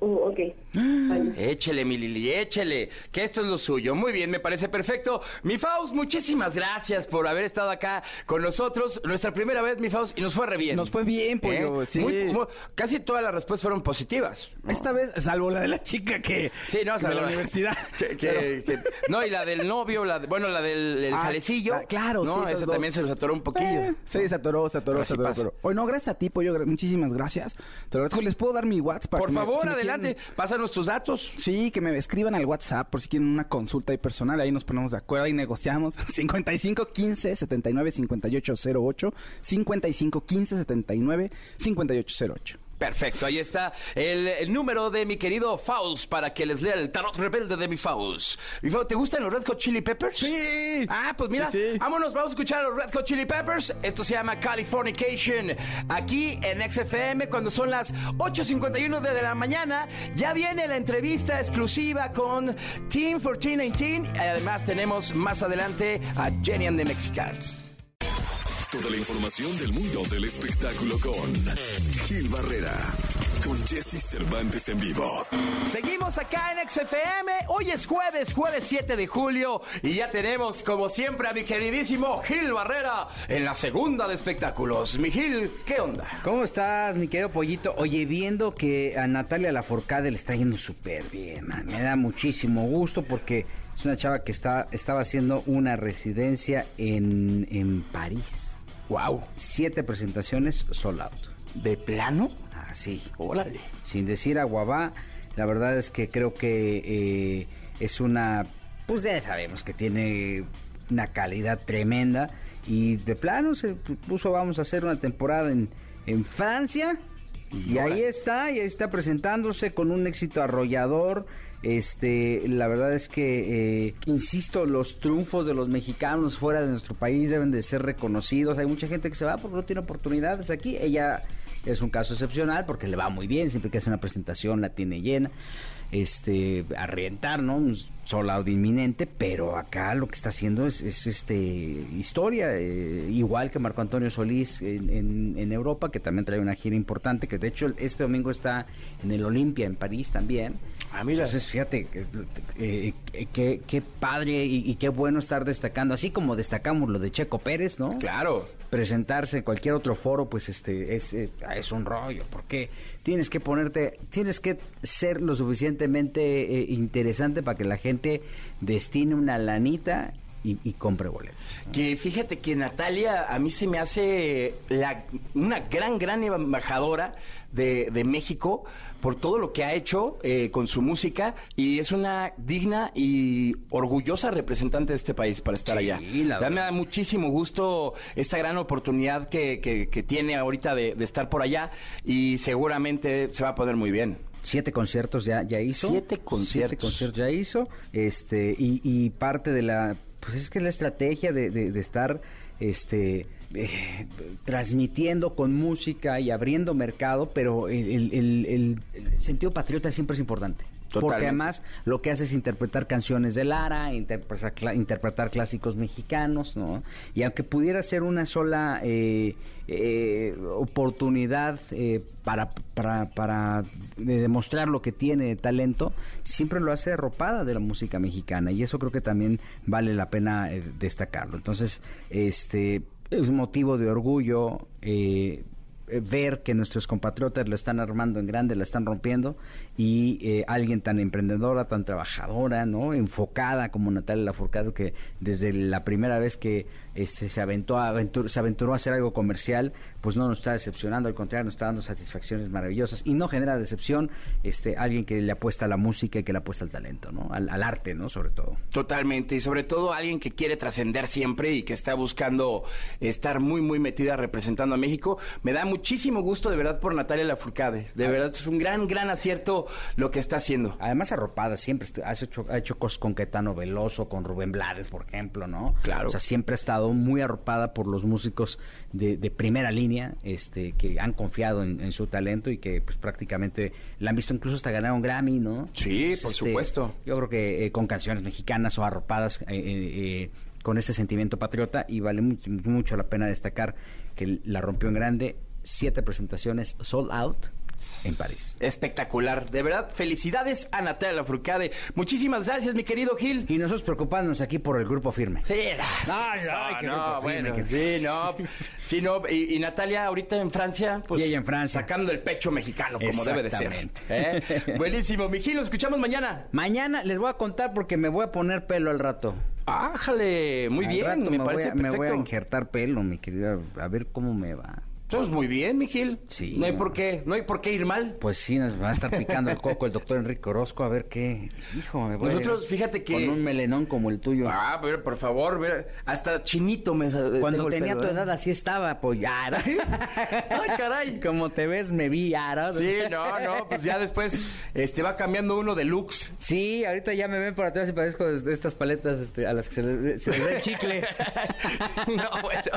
Uh, ok. Vale. Échele, mi Lili, échele, que esto es lo suyo. Muy bien, me parece perfecto. Mi Faust, muchísimas gracias por haber estado acá con nosotros. Nuestra primera vez, mi Faust, y nos fue re bien. Nos fue bien, pollo, sí. Muy- muy- casi todas las respuestas fueron positivas. Esta vez, salvo la de la chica que... Sí, no, o sea, de la la- universidad. que- que- que- no, y la del novio, la de- bueno, la del el Ah, jalecillo. ah, claro, no, sí, esa dos. también se nos atoró un poquillo. Eh, sí, se atoró, se atoró, Pero se atoró. Oye, no, gracias a ti, Pollo. Muchísimas gracias. Te lo agradezco. ¿Les puedo dar mi WhatsApp? para Por que me- favor, si me adelante, pásanos tus datos. Sí, que me escriban al WhatsApp por si quieren una consulta ahí personal. Ahí nos ponemos de acuerdo y negociamos. 55 15 79 58 08. 55 15 79 58 08. Perfecto, ahí está el, el número de mi querido Faust para que les lea el tarot rebelde de mi Faust, ¿Te gustan los Red Hot Chili Peppers? Sí. Ah, pues mira, Sí, sí. vámonos, vamos a escuchar a los Red Hot Chili Peppers. Esto se llama Californication. Aquí en XFM, cuando son las 8.51 de la mañana, ya viene la entrevista exclusiva con Team 1419. Y Además, tenemos más adelante a Jenny and the Mexicans. Toda la información del mundo del espectáculo con Gil Barrera, con Jesse Cervantes en vivo. Seguimos acá en XFM. Hoy es jueves, jueves 7 de julio. Y ya tenemos, como siempre, a mi queridísimo Gil Barrera en la segunda de espectáculos. Mi Gil, ¿qué onda? ¿Cómo estás, mi querido pollito? Oye, viendo que a Natalia Laforcade le está yendo súper bien, man. Me da muchísimo gusto porque es una chava que está, estaba haciendo una residencia en, en París. Wow. Siete presentaciones sold out. ¿De plano? Así. Órale. Sin decir aguabá, la verdad es que creo que eh, es una... Pues ya sabemos que tiene una calidad tremenda. Y de plano se puso, vamos a hacer una temporada en, en Francia. Y ahí está, y ahí está presentándose con un éxito arrollador. Este, la verdad es que, eh, insisto, los triunfos de los mexicanos fuera de nuestro país deben de ser reconocidos. Hay mucha gente que se va porque no tiene oportunidades aquí. Ella es un caso excepcional porque le va muy bien, siempre que hace una presentación la tiene llena. Este, a reventar, ¿no? Un sold out inminente, pero acá lo que está haciendo es, es, este historia, eh, igual que Marco Antonio Solís en, en- en Europa, que también trae una gira importante, que de hecho este domingo está en el Olimpia en París también. Ah, mira. Entonces, fíjate, eh, eh, qué, qué padre y, y qué bueno estar destacando, así como destacamos lo de Checo Pérez, ¿no? Claro. presentarse en cualquier otro foro, pues este es, es, es un rollo, porque tienes que ponerte, tienes que ser lo suficientemente eh, interesante para que la gente destine una lanita y, y compre boletos. Que fíjate que Natalia a mí se me hace la, una gran, gran embajadora de, de México por todo lo que ha hecho eh, con su música y es una digna y orgullosa representante de este país para estar Sí, allá. la Ya me da muchísimo gusto esta gran oportunidad que, que- que tiene ahorita de, de estar por allá y seguramente se va a poner muy bien. Siete conciertos ya, ya hizo. Siete conciertos. Siete conciertos ya hizo. Este, y, y parte de la, pues es que la estrategia de, de- de estar este eh, transmitiendo con música y abriendo mercado, pero el- el- el- el sentido patriota siempre es importante. Porque además lo que hace es interpretar canciones de Lara, interpretar, interpretar clásicos mexicanos, ¿no? Y aunque pudiera ser una sola eh, eh, oportunidad eh, para, para, para de demostrar lo que tiene de talento, siempre lo hace arropada de la música mexicana y eso creo que también vale la pena eh, destacarlo. Entonces, este es motivo de orgullo. eh, ver que nuestros compatriotas lo están armando en grande, la están rompiendo y eh, alguien tan emprendedora, tan trabajadora, ¿no? Enfocada como Natalia Lafourcade que desde la primera vez que este, se aventó a aventur- se aventuró a hacer algo comercial, pues no nos está decepcionando, al contrario, nos está dando satisfacciones maravillosas y no genera decepción este alguien que le apuesta a la música y que le apuesta al talento, ¿no? Al, al arte, ¿no? Sobre todo. Totalmente, y sobre todo alguien que quiere trascender siempre y que está buscando estar muy, muy metida representando a México. Me da muchísimo gusto de verdad por Natalia Lafourcade. De verdad es un gran, gran acierto lo que está haciendo. Además arropada siempre, has hecho, ha hecho cosas con Caetano Veloso, con Rubén Blades, por ejemplo, ¿no? Claro. O sea, siempre ha estado muy arropada por los músicos de, de primera línea, este, que han confiado en, en su talento y que pues prácticamente la han visto incluso hasta ganar un Grammy, ¿no? Sí, por este, supuesto. Yo creo que eh, con canciones mexicanas o arropadas eh, eh, con este sentimiento patriota y vale mu- mucho la pena destacar que la rompió en grande, siete presentaciones sold out en París. Espectacular. De verdad, felicidades a Natalia Lafourcade. Muchísimas gracias, mi querido Gil. Y nosotros preocupándonos aquí por el grupo firme. Sí, Ay, no, ay, qué no, grupo bueno, firme, sí, no, sí, no, y, y Natalia ahorita en Francia, pues Y ella en Francia. sacando el pecho mexicano como debe de ser. ¿eh? Buenísimo, mi Gil, lo escuchamos mañana. Mañana les voy a contar porque me voy a poner pelo al rato. Ájale, muy Al bien, rato me, voy parece a, me voy a injertar pelo, mi querida. A ver cómo me va. Estamos muy bien, Miguel. Sí. No hay por qué, no hay por qué ir mal. Pues sí, nos va a estar picando el coco el doctor Enrique Orozco a ver qué. Hijo, me voy a- Nosotros, fíjate que- Con un melenón como el tuyo. Ah, pero por favor, ver, hasta chinito me Cuando tengo el tenía pelo, tu ¿eh? edad así estaba, apoyar. Ay, caray. Como te ves, me vi, Ara. Sí, no, no, pues ya después este va cambiando uno de looks. Sí, ahorita ya me ven por atrás y parezco de de estas paletas este, a las que se les, se les da el chicle. no, bueno.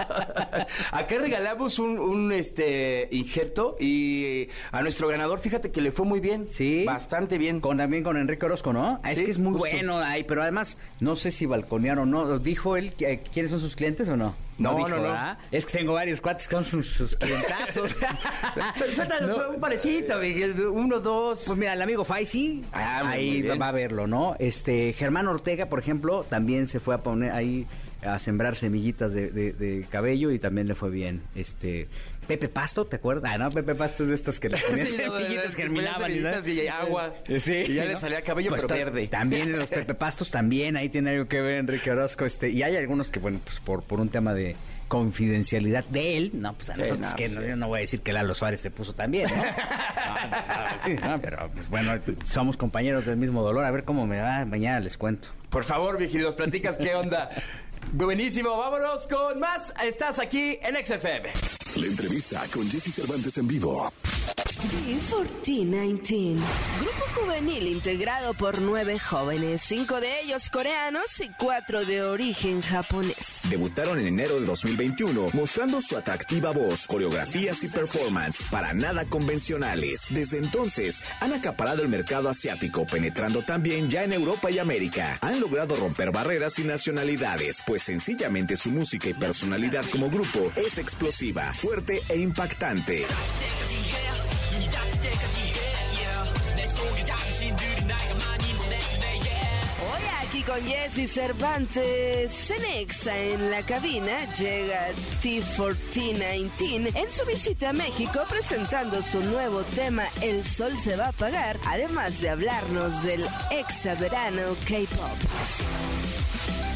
Acá regalamos un, un, este injerto y a nuestro ganador, fíjate que le fue muy bien. Sí. Bastante bien. Con, también con Enrique Orozco, ¿no? Ah, es que es muy justo. bueno ahí, pero además, no sé si balconearon o no. ¿Dijo él que- eh, quiénes son sus clientes o no? No, dijo, no, no. ¿verdad? Es que tengo varios cuates son sus, sus clientazos. Suéltanos un parecito, Miguel. Uno, dos. Pues mira, el amigo Faisy, Ah, ahí bien. va a verlo, ¿no? Este, Germán Ortega, por ejemplo, también se fue a poner ahí a sembrar semillitas de, de- de cabello y también le fue bien. Este, Pepe Pasto, ¿te acuerdas? Ah, no, Pepe Pasto es de estos que le ponían Sí, semillitas que germinaban y agua. Sí, Y ya le ¿no? salía cabello, pero ta- verde. También los Pepe Pastos también ahí tiene algo que ver Enrique Orozco, este, y hay algunos que bueno, pues por por un tema de confidencialidad de él, no, pues a Sí, nosotros no, que sí. no, yo no voy a decir que Lalo Suárez se puso también, ¿no? No, no, sí, no, pero pues bueno, somos compañeros del mismo dolor, a ver cómo me va, mañana les cuento. Por favor, Vigil, nos platicas qué onda. Buenísimo, vámonos con más. Estás aquí en XFM. La entrevista con Jesse Cervantes en vivo. T1419. Grupo juvenil integrado por nueve jóvenes, cinco de ellos coreanos y cuatro de origen japonés. Debutaron en enero de 2021 mostrando su atractiva voz, coreografías y performance para nada convencionales. Desde entonces han acaparado el mercado asiático, penetrando también ya en Europa y América. Han logrado romper barreras y nacionalidades, pues sencillamente su música y personalidad como grupo es explosiva, fuerte e impactante. Hoy aquí con Jesse Cervantes, Cenexa en la cabina, llega T1419 en su visita a México presentando su nuevo tema El Sol se va a apagar, además de hablarnos del exa verano K-Pop.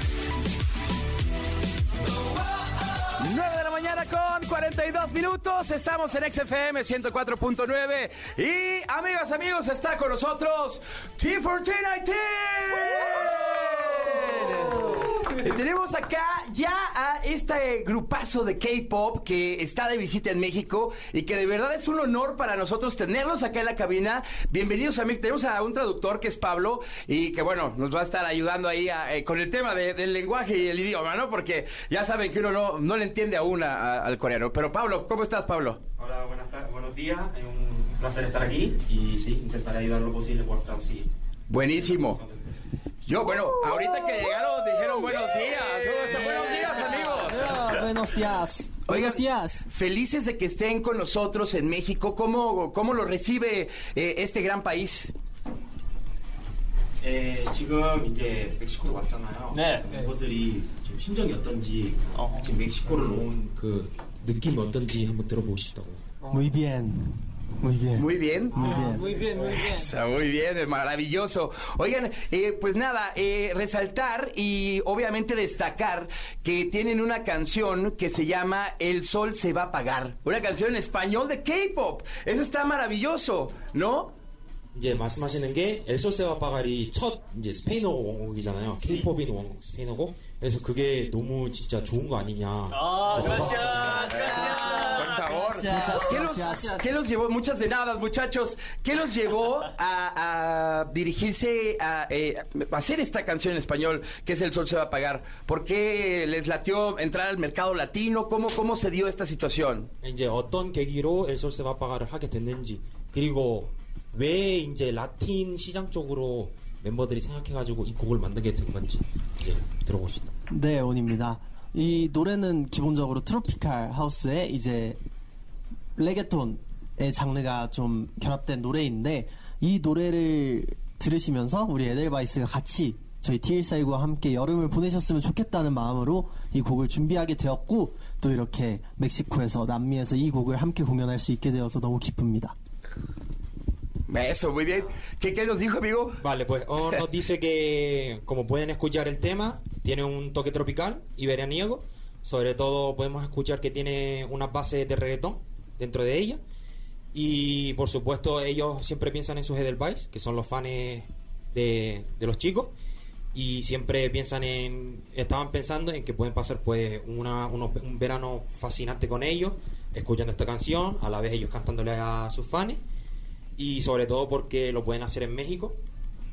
Con 42 minutos. Estamos en XFM 104.9. Y amigas, amigos, está con nosotros T1419. Tenemos acá ya a este grupazo de K-pop que está de visita en México y que de verdad es un honor para nosotros tenerlos acá en la cabina. Bienvenidos a mí. Tenemos a un traductor que es Pablo y que bueno, nos va a estar ayudando ahí a- eh, con el tema de- del lenguaje y el idioma, ¿no? Porque ya saben que uno no, no le entiende aún a- a- al coreano. Pero Pablo, ¿cómo estás, Pablo? Hola, buenas tardes, buenos días. Es un placer estar aquí y sí, intentaré ayudar lo posible por traducir. Buenísimo. Yo, bueno, ahorita que llegaron dijeron buenos días. ¿Cómo están? Buenos días, amigos. buenos días. Oigan, buenos días. Felices de que estén con nosotros en México. ¿Cómo, cómo lo recibe eh, este gran país? 에, 지금 이제 멕시코로 왔잖아요. 네. 그래서 멤버들이 지금 심정이 어떤지, 지금 멕시코를 온 그 느낌이 어떤지 한번 들어보고 싶다고. Muy bien. Muy bien. Muy bien. Muy bien. Muy bien, muy bien. Está muy bien, maravilloso. Oigan, eh, pues nada, eh, resaltar y obviamente destacar que tienen una canción que se llama El Sol se va a apagar. Una canción en español de K-pop. Eso está maravilloso, ¿no? 이제 말씀하시는 게 엘솔세와 바갈이 첫 이제 스페인어 원곡이잖아요. K-팝인 원곡 스페인어곡. 그래서 그게 너무 진짜 좋은 거 아니냐. Por favor. ¿Qué los, gracias. qué los llevó? Muchas de nada, muchachos. ¿Qué los llevó a, a dirigirse a, eh, a hacer esta canción en español, que es El Sol se va a apagar? ¿Por qué les latió entrar al mercado latino? ¿Cómo, cómo se dio esta situación? 이제 어떤 계기로 엘솔세와 바갈을 하게 됐는지 그리고 왜 이제 라틴 시장 쪽으로 멤버들이 생각해가지고 이 곡을 만들게 된 건지 이제 들어보고 싶다. 네, 온입니다. 이 노래는 기본적으로 트로피칼 하우스에 이제 레게톤의 장르가 좀 결합된 노래인데 이 노래를 들으시면서 우리 에델바이스가 같이 저희 T149와 함께 여름을 보내셨으면 좋겠다는 마음으로 이 곡을 준비하게 되었고 또 이렇게 멕시코에서 남미에서 이 곡을 함께 공연할 수 있게 되어서 너무 기쁩니다. Eso, muy bien. ¿Qué, qué nos dijo, amigo? Vale, pues O nos dice que, como pueden escuchar el tema, tiene un toque tropical y veraniego. Sobre todo podemos escuchar que tiene unas bases de reggaetón dentro de ella. Y por supuesto ellos siempre piensan en sus Edelweiss, que son los fans de, de los chicos. Y siempre piensan en, estaban pensando en que pueden pasar pues una, uno- un verano fascinante con ellos, escuchando esta canción, a la vez ellos cantándole a sus fans. Y sobre todo porque lo pueden hacer en México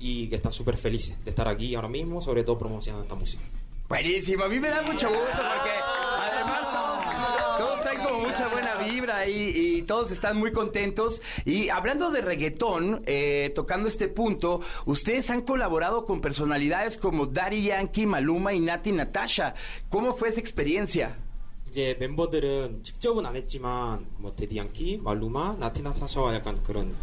y que están súper felices de estar aquí ahora mismo, sobre todo promocionando esta música. Buenísimo, a mí me da mucho gusto porque además todos, todos traen como mucha buena vibra y, y todos están muy contentos. Y hablando de reggaetón, eh, tocando este punto, ustedes han colaborado con personalidades como Daddy Yankee, Maluma y Nati Natasha. ¿Cómo fue esa experiencia? 이제 멤버들은 직접은 안 했지만 뭐 데디양키, 말루마, 나티나 사샤와 약간 그런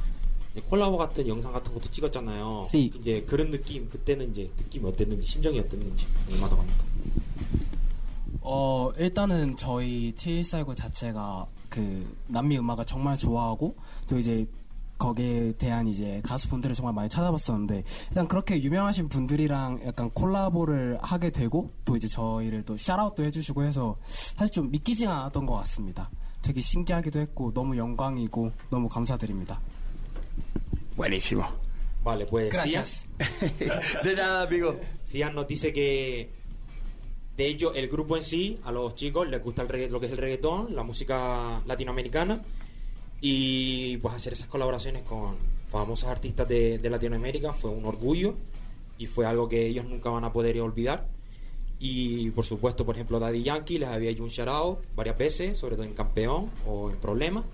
콜라보 같은 영상 같은 것도 찍었잖아요. 시. 이제 그런 느낌 그때는 이제 느낌이 어땠는지 심정이 어땠는지 궁금하다고 합니다. 어 일단은 저희 T149 자체가 그 남미 음악을 정말 좋아하고 또 이제 거기에 대한 이제 가수분들을 정말 많이 찾아봤었는데 일단 그렇게 유명하신 분들이랑 약간 콜라보를 하게 되고 또 이제 저희를 또 샤라웃도 해주시고 해서 사실 좀 믿기지가 않았던 것 같습니다. 되게 신기하기도 했고 너무 영광이고 너무 감사드립니다. Buenísimo. Vale, pues Gracias. De nada, amigo. Cian nos dice que de hecho el grupo en sí, a los chicos les gusta lo que es el reggaetón, la música latinoamericana y pues hacer esas colaboraciones con famosos artistas de, Latinoamérica fue un orgullo y fue algo que ellos nunca van a poder olvidar. Y por supuesto, por ejemplo, Daddy Yankee les había hecho un shout out varias veces, sobre todo en Campeón o en Problema.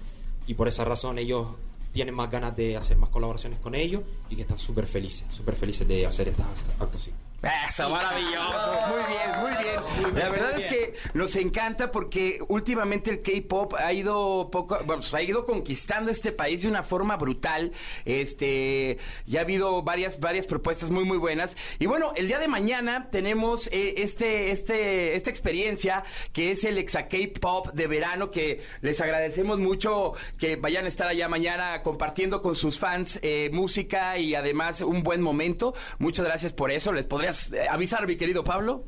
Y por esa razón ellos tienen más ganas de hacer más colaboraciones con ellos y que están súper felices, súper felices de hacer estas actuaciones. Eso, maravilloso. Muy bien, muy bien. La verdad es que nos encanta porque últimamente el K-pop ha ido poco, pues, ha ido conquistando este país de una forma brutal. Este, ya ha habido varias, varias propuestas muy, muy buenas. Y bueno, el día de mañana tenemos eh, este, este, esta experiencia que es el Exa K-pop de verano que les agradecemos mucho que vayan a estar allá mañana compartiendo con sus fans eh, música y además un buen momento. Muchas gracias por eso. ¿Les podrías eh, avisar, mi querido Pablo?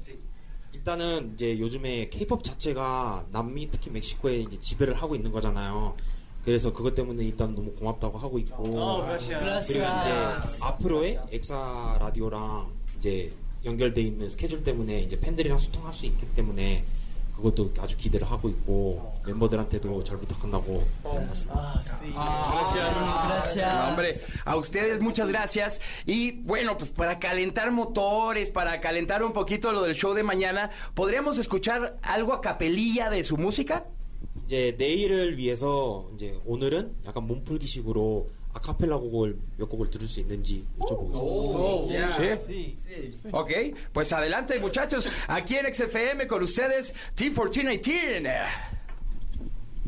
일단은 이제 요즘에 케이팝 자체가 남미 특히 멕시코에 이제 지배를 하고 있는 거잖아요. 그래서 그것 때문에 일단 너무 고맙다고 하고 있고 어, gracias. 그리고 이제 앞으로의 엑사 라디오랑 이제 연결돼 있는 스케줄 때문에 이제 팬들이랑 소통할 수 있기 때문에 그것도 아주 기대를 하고 있고 멤버들한테도 잘 부탁한다고 말씀드렸습니다. No, hombre, a ustedes muchas gracias. Y bueno, pues para calentar motores, para calentar un poquito lo del show de mañana, ¿podríamos escuchar algo a capelilla de su música? 이제 내일을 위해서 이제 오늘은 약간 몸풀기식으로 아카펠라 곡을 몇 곡을 들을 수 있는지 여쭤보겠습니다. Sí. Ok, pues adelante muchachos, aquí en XFM con ustedes T1419.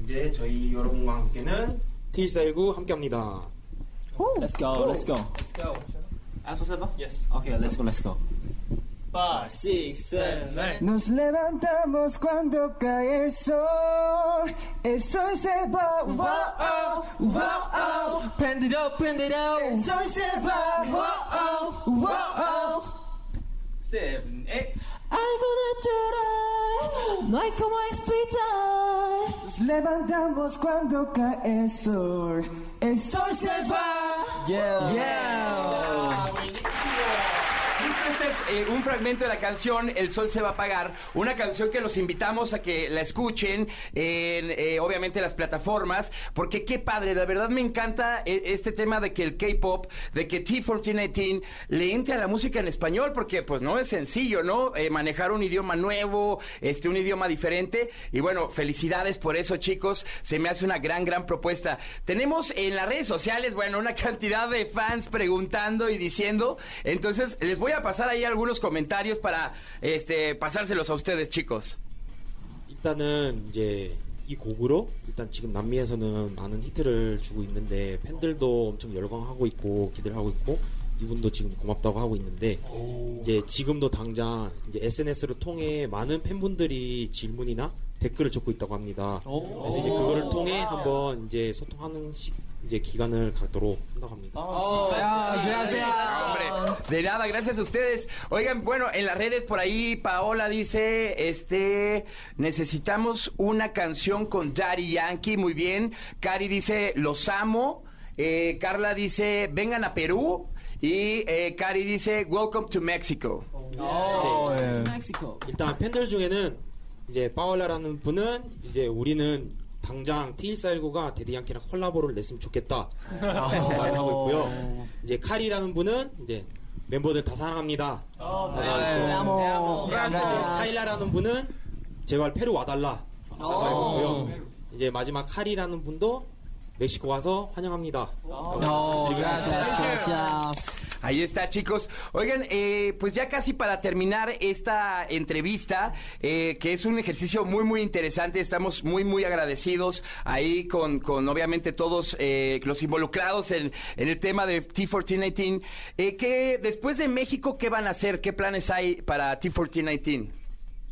이제 저희 여러분과 함께는 T149 함께합니다. Let's go, let's go. Let's go. ¿Eso se va? Yes. Okay, let's go, let's go. Five, six, seven, eight. Nos levantamos cuando cae el sol. El sol se va. Wow, oh, wow, oh. Bend it up, bend it out. El sol se va. Wow, oh, wow, oh. Seven, eight. Algo natural, no hay como explicar. Nos levantamos cuando cae el sol. El sol se va. Yeah. Justo este es eh, un fragmento de la canción El Sol se va a apagar, una canción que los invitamos a que la escuchen en, eh, obviamente, las plataformas, porque qué padre, la verdad me encanta eh, este tema de que el K-pop, de que T1418 le entre a la música en español, porque pues no es sencillo, ¿no? Eh, manejar un idioma nuevo, este, un idioma diferente, y bueno, felicidades por eso, chicos, se me hace una gran, gran propuesta. Tenemos en las redes sociales, bueno, una cantidad de fans preguntando y diciendo, entonces les voy a pasar ahí algunos comentarios para este pasárselos a ustedes, chicos. 일단은 이제 이 곡으로 일단 지금 남미에서는 많은 히트를 주고 있는데 팬들도 엄청 열광하고 있고 기대를 하고 있고 이분도 지금 고맙다고 하고 있는데 이제 지금도 당장 이제 SNS를 통해 많은 팬분들이 질문이나 댓글을 적고 있다고 합니다. 그래서 이제 그거를 통해 한번 이제 소통하는 시, 이제 기간을 갖도록 한다고 합니다. Oh, gracias. Hombre, De nada, gracias a ustedes. Oigan, bueno, en las redes por ahí Paola dice, este, necesitamos una canción con Daddy Yankee, muy bien. Cari dice, los amo. Eh, Carla dice, vengan a Perú. Y eh, Cari dice, welcome to Mexico. 네. 일단 팬들 중에는 이제 파울라라는 분은 이제 우리는 당장 T149가 데디양키랑 콜라보를 냈으면 좋겠다. 말을 하고 있고요. 이제 칼이라는 분은 이제 멤버들 다 사랑합니다. 라고 하고 있고, 이제 카일라라는 분은 제발 페루 와달라. 라고 하고 있고요. 이제 마지막 칼이라는 분도 멕시코 와서 환영합니다. 라고 말씀드리겠습니다. Ahí está, chicos. Oigan, eh, pues ya casi para terminar esta entrevista, eh, que es un ejercicio muy, muy interesante. Estamos muy, muy agradecidos ahí con, con obviamente, todos eh, los involucrados en, en el tema de T1419. Eh, que después de México, ¿qué van a hacer? ¿Qué planes hay para T1419?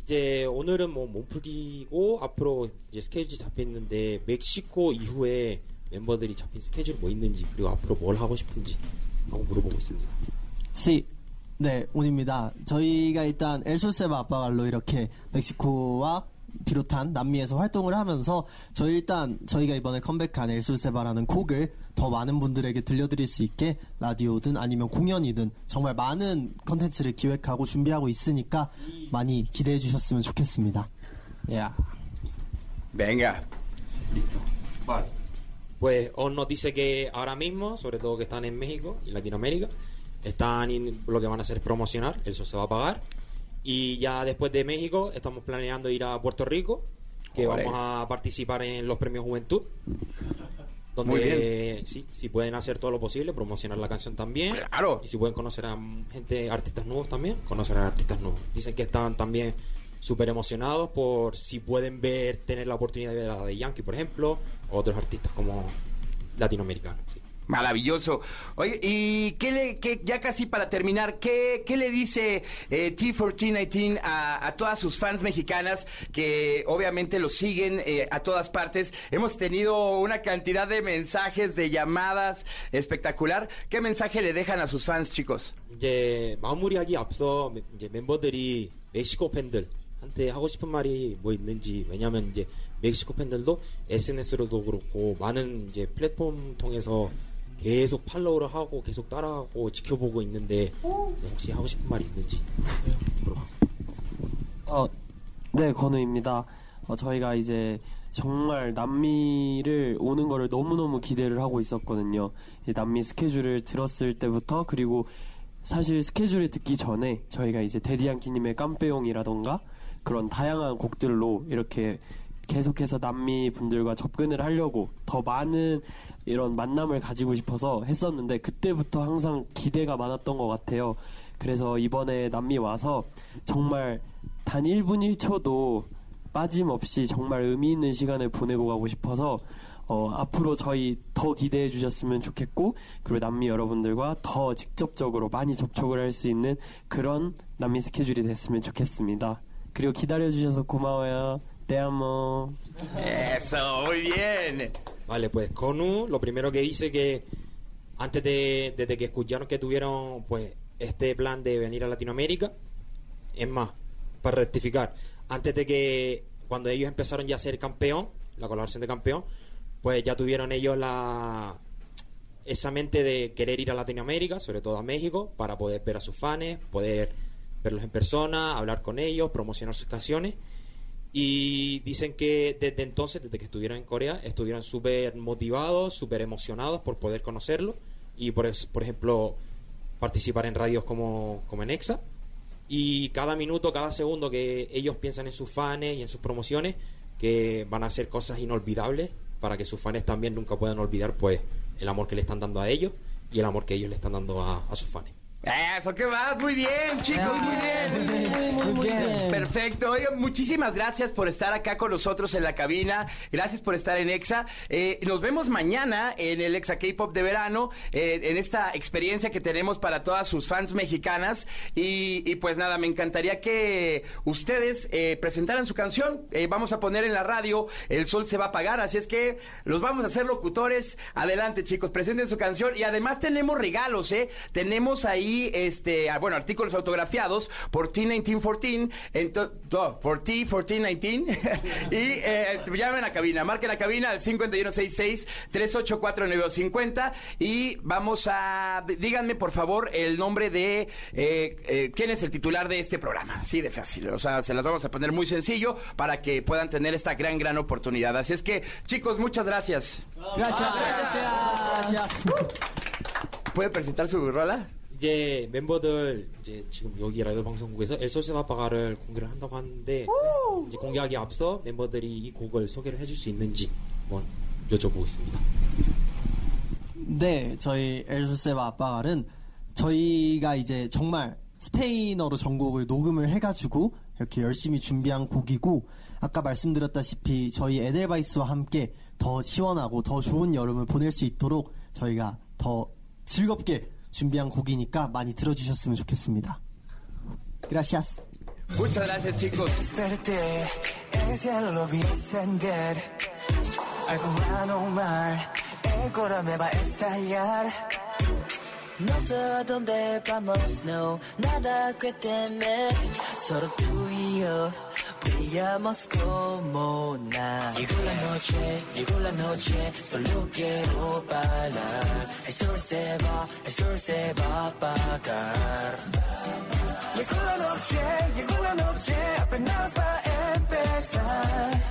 이제 오늘은 뭐 몸풀기고 앞으로 이제 스케줄이 잡혀 있는데 멕시코 이후에 멤버들이 잡힌 스케줄 뭐 있는지 그리고 앞으로 뭘 하고 싶은지 하고 물어보고 있습니다. 시. 네, 온입니다. 저희가 일단 엘솔세바 아빠갈로 이렇게 멕시코와 비롯한 남미에서 활동을 하면서 저희 일단 저희가 이번에 컴백한 엘솔세바라는 곡을 더 많은 분들에게 들려드릴 수 있게 라디오든 아니면 공연이든 정말 많은 컨텐츠를 기획하고 준비하고 있으니까 많이 기대해 주셨으면 좋겠습니다. 야. Venga. Vale. Pues os nos dice que ahora mismo, sobre todo que están en México y Latinoamérica, están in- lo que van a hacer es promocionar, eso se va a pagar. Y ya después de México estamos planeando ir a Puerto Rico, que vamos a participar en los premios Juventud. Muy Donde sí, si pueden hacer todo lo posible, promocionar la canción también. Claro. Y si pueden conocer a gente, artistas nuevos también, conocer a artistas nuevos. Dicen que están también súper emocionados por si pueden ver, tener la oportunidad de ver a de Yankee, por ejemplo, o otros artistas como latinoamericanos. sí. Maravilloso. Oye, y qué le, qué- ya casi para terminar, ¿qué, qué le dice eh, T1419 a, a todas sus fans mexicanas que obviamente lo siguen eh, a todas partes? Hemos tenido una cantidad de mensajes, de llamadas espectacular. ¿Qué mensaje le dejan a sus fans, chicos? 이제 마무리하기 앞서 멤- 이제 멤버들이 멕시코 팬들 한테 하고 싶은 말이 뭐 있는지 왜냐면 이제 멕시코 팬들도 SNS로도 그렇고 많은 이제 플랫폼 통해서 계속 팔로우를 하고 계속 따라하고 지켜보고 있는데 혹시 하고 싶은 말이 있는지 어, 네, 건우입니다. 어, 저희가 이제 정말 남미를 오는 거를 너무너무 기대를 하고 있었거든요. 이제 남미 스케줄을 들었을 때부터 그리고 사실 스케줄을 듣기 전에 저희가 이제 데디안키님의 깜빼용이라던가 그런 다양한 곡들로 이렇게 계속해서 남미 분들과 접근을 하려고 더 많은 이런 만남을 가지고 싶어서 했었는데 그때부터 항상 기대가 많았던 것 같아요. 그래서 이번에 남미 와서 정말 단 1분 1초도 빠짐없이 정말 의미 있는 시간을 보내고 가고 싶어서 어, 앞으로 저희 더 기대해 주셨으면 좋겠고 그리고 남미 여러분들과 더 직접적으로 많이 접촉을 할 수 있는 그런 남미 스케줄이 됐으면 좋겠습니다. Te amo. Eso, muy bien. Vale, pues Konu lo primero que dice que antes de desde que escucharon que tuvieron pues este plan de venir a Latinoamérica, es más, para rectificar, antes de que cuando ellos empezaron ya a ser campeón, la colaboración de campeón, pues ya tuvieron ellos la esa mente de querer ir a Latinoamérica, sobre todo a México, para poder ver a sus fans, poder verlos en persona, hablar con ellos, promocionar sus canciones. Y dicen que desde entonces, desde que estuvieron en Corea, estuvieron súper motivados, súper emocionados por poder conocerlo. Y por, por ejemplo, participar en radios como, como en EXA. Y cada minuto, cada segundo que ellos piensan en sus fans y en sus promociones, que van a hacer cosas inolvidables para que sus fans también nunca puedan olvidar pues el amor que le están dando a ellos y el amor que ellos le están dando a, a sus fans. Eso, ¿qué más? Muy bien, chicos, muy bien. Muy, muy bien. Perfecto. Oigan, muchísimas gracias por estar acá con nosotros en la cabina. Gracias por estar en EXA. Eh, nos vemos mañana en el EXA K-Pop de verano, eh, en esta experiencia que tenemos para todas sus fans mexicanas. Y, y pues nada, me encantaría que ustedes eh, presentaran su canción. Eh, vamos a poner en la radio El Sol se va a apagar, así es que los vamos a hacer locutores. Adelante, chicos, presenten su canción. Y además tenemos regalos, ¿eh? Tenemos ahí ahí, este, ah, bueno, artículos autografiados por T1914, ento- no, por T1419, y eh, llamen a cabina, marquen a cabina al 5166-384-950 y vamos a, díganme por favor el nombre de eh, eh, quién es el titular de este programa, sí, de fácil, o sea, se las vamos a poner muy sencillo para que puedan tener esta gran, gran oportunidad. Así es que, chicos, muchas gracias. Gracias. Gracias. ¿Puede presentar su rola? 이제 멤버들 이제 지금 여기 라디오 방송국에서 에소스 바빠가를 공개를 한다고 하는데 이제 공개하기 앞서 멤버들이 이 곡을 소개를 해줄 수 있는지 한번 여쭤보겠습니다. 네, 저희 엘소세바 아빠갈은 저희가 이제 정말 스페인어로 전곡을 녹음을 해가지고 이렇게 열심히 준비한 곡이고 아까 말씀드렸다시피 저희 에델바이스와 함께 더 시원하고 더 좋은 여름을 보낼 수 있도록 저희가 더 즐겁게 준비한 곡이니까 많이 들어주셨으면 좋겠습니다. Gracias. Muchas gracias, chicos. Desperté, el cielo lo vi encender. Algo raro mal, el corazón me va a estallar. No sé a dónde vamos, no, nada que temer. Solo tú y yo brillamos como nada. Llegó la noche, llegó la noche, solo quiero bailar. El sol se va, el sol se va a apagar. Llegó la noche, llegó la noche, apenas va a empezar.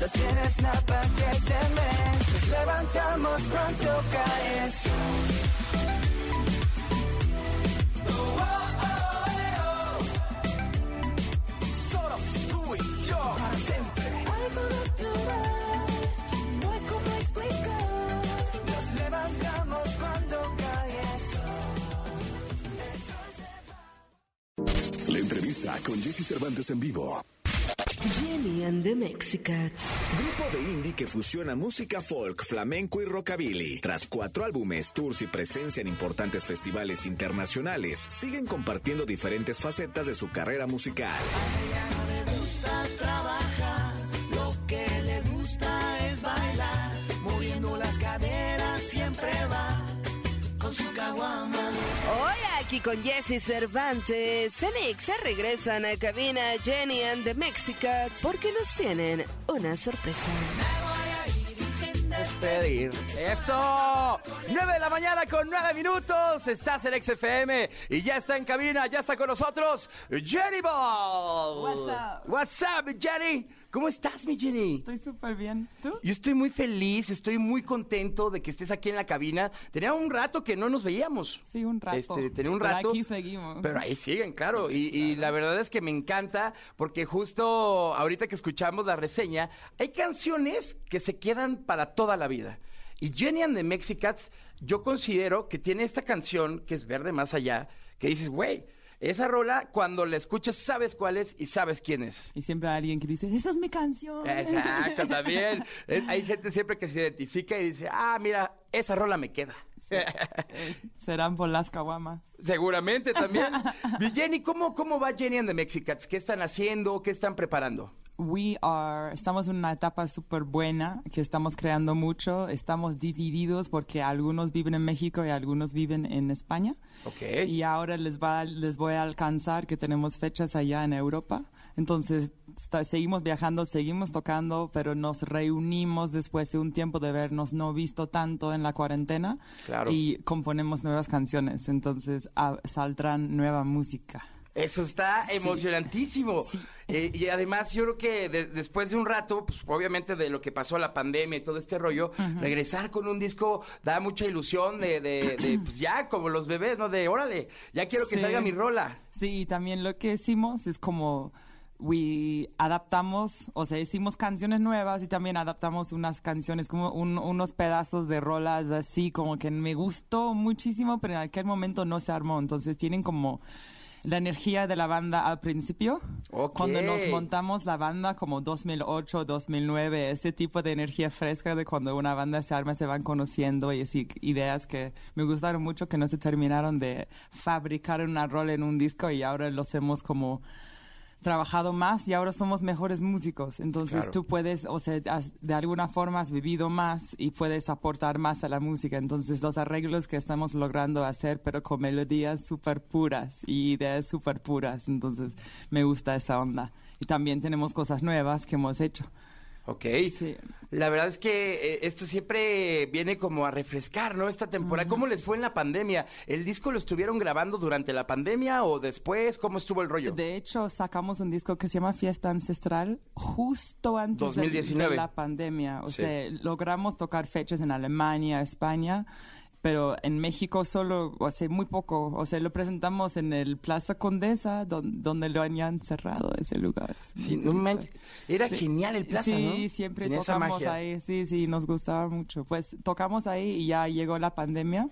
No tienes nada que temer, nos levantamos cuando cae el sol. Tú y yo, para siempre. Algo natural, no hay cómo explicar. Nos levantamos cuando cae el sol. La entrevista con Jesse Cervantes en vivo. Jenny and the Mexicats. Grupo de indie que fusiona música folk, flamenco y rockabilly. Tras cuatro álbumes, tours y presencia en importantes festivales internacionales, siguen compartiendo diferentes facetas de su carrera musical. Gusta trabajar, lo que le gusta es bailar, moviendo las caderas siempre va con su caguama. Hoy aquí con Jesse Cervantes, Cenix se regresan a cabina Jenny and the Mexicats porque nos tienen una sorpresa. Despedir. ¡Eso! 9 de la mañana con 9 minutos. Estás en XFM y ya está en cabina, ya está con nosotros Jenny Ball. What's up? What's up, Jenny? ¿Cómo estás, mi Jenny? Estoy súper bien. ¿Tú? Yo estoy muy feliz, estoy muy contento de que estés aquí en la cabina. Tenía un rato que no nos veíamos. Sí, un rato. Este, tenía un Pero rato. aquí seguimos. Pero ahí siguen, claro. Y, y la verdad es que me encanta porque justo ahorita que escuchamos la reseña, hay canciones que se quedan para toda la vida. Y Jenny and the Mexicats, yo considero que tiene esta canción que es Verde Más Allá, que dices, güey, esa rola cuando la escuchas sabes cuál es y sabes quién es. Y siempre hay alguien que dice, esa es mi canción. Exacto, también. Hay gente siempre que se identifica y dice, ah, mira, esa rola me queda. Serán por las caguamas. Seguramente también. Mi Jenny, ¿cómo, ¿cómo va Jenny and the Mexicats? ¿Qué están haciendo? ¿Qué están preparando? We are, estamos en una etapa súper buena, que estamos creando mucho, estamos divididos porque algunos viven en México y algunos viven en España. Y ahora les, va, les voy a alcanzar que tenemos fechas allá en Europa. Entonces, está- seguimos viajando, seguimos tocando, pero nos reunimos después de un tiempo de vernos no visto tanto en la cuarentena. Claro. Y componemos nuevas canciones. Entonces, saldrán nueva música. Eso está Sí. emocionantísimo. Eh, y además yo creo que de- después de un rato, pues obviamente de lo que pasó la pandemia y todo este rollo, regresar con un disco da mucha ilusión de, de- de, pues ya, como los bebés, ¿no? De, órale, ya quiero que Sí. salga mi rola. Sí, y también lo que hicimos es como we adaptamos, o sea, hicimos canciones nuevas y también adaptamos unas canciones como un- unos pedazos de rolas así como que me gustó muchísimo, pero en aquel momento no se armó, entonces tienen como la energía de la banda al principio, cuando nos montamos la banda como 2008, 2009, ese tipo de energía fresca de cuando una banda se arma, se van conociendo y así ideas que me gustaron mucho que no se terminaron de fabricar una rol en un disco y ahora los hemos como trabajado más y ahora somos mejores músicos. Entonces Claro. tú puedes, o sea, has- de alguna forma has vivido más y puedes aportar más a la música. Entonces los arreglos que estamos logrando hacer, pero con melodías súper puras y ideas súper puras. Entonces me gusta esa onda. Y también tenemos cosas nuevas que hemos hecho. Ok. La verdad es que eh, esto siempre viene como a refrescar, ¿no? Esta temporada. ¿Cómo les fue en la pandemia? ¿El disco lo estuvieron grabando durante la pandemia o después? ¿Cómo estuvo el rollo? De hecho, sacamos un disco que se llama Fiesta Ancestral justo antes del- 2019. de la pandemia. O Sí. sea, logramos tocar fechas en Alemania, España, pero en México solo, sea, muy poco. O sea, lo presentamos en el Plaza Condesa, don- donde lo habían cerrado ese lugar. Sí, no manches. Era genial el Plaza, sí, ¿no? siempre Tenía tocamos ahí. Sí, sí, nos gustaba mucho. Pues tocamos ahí y ya llegó la pandemia.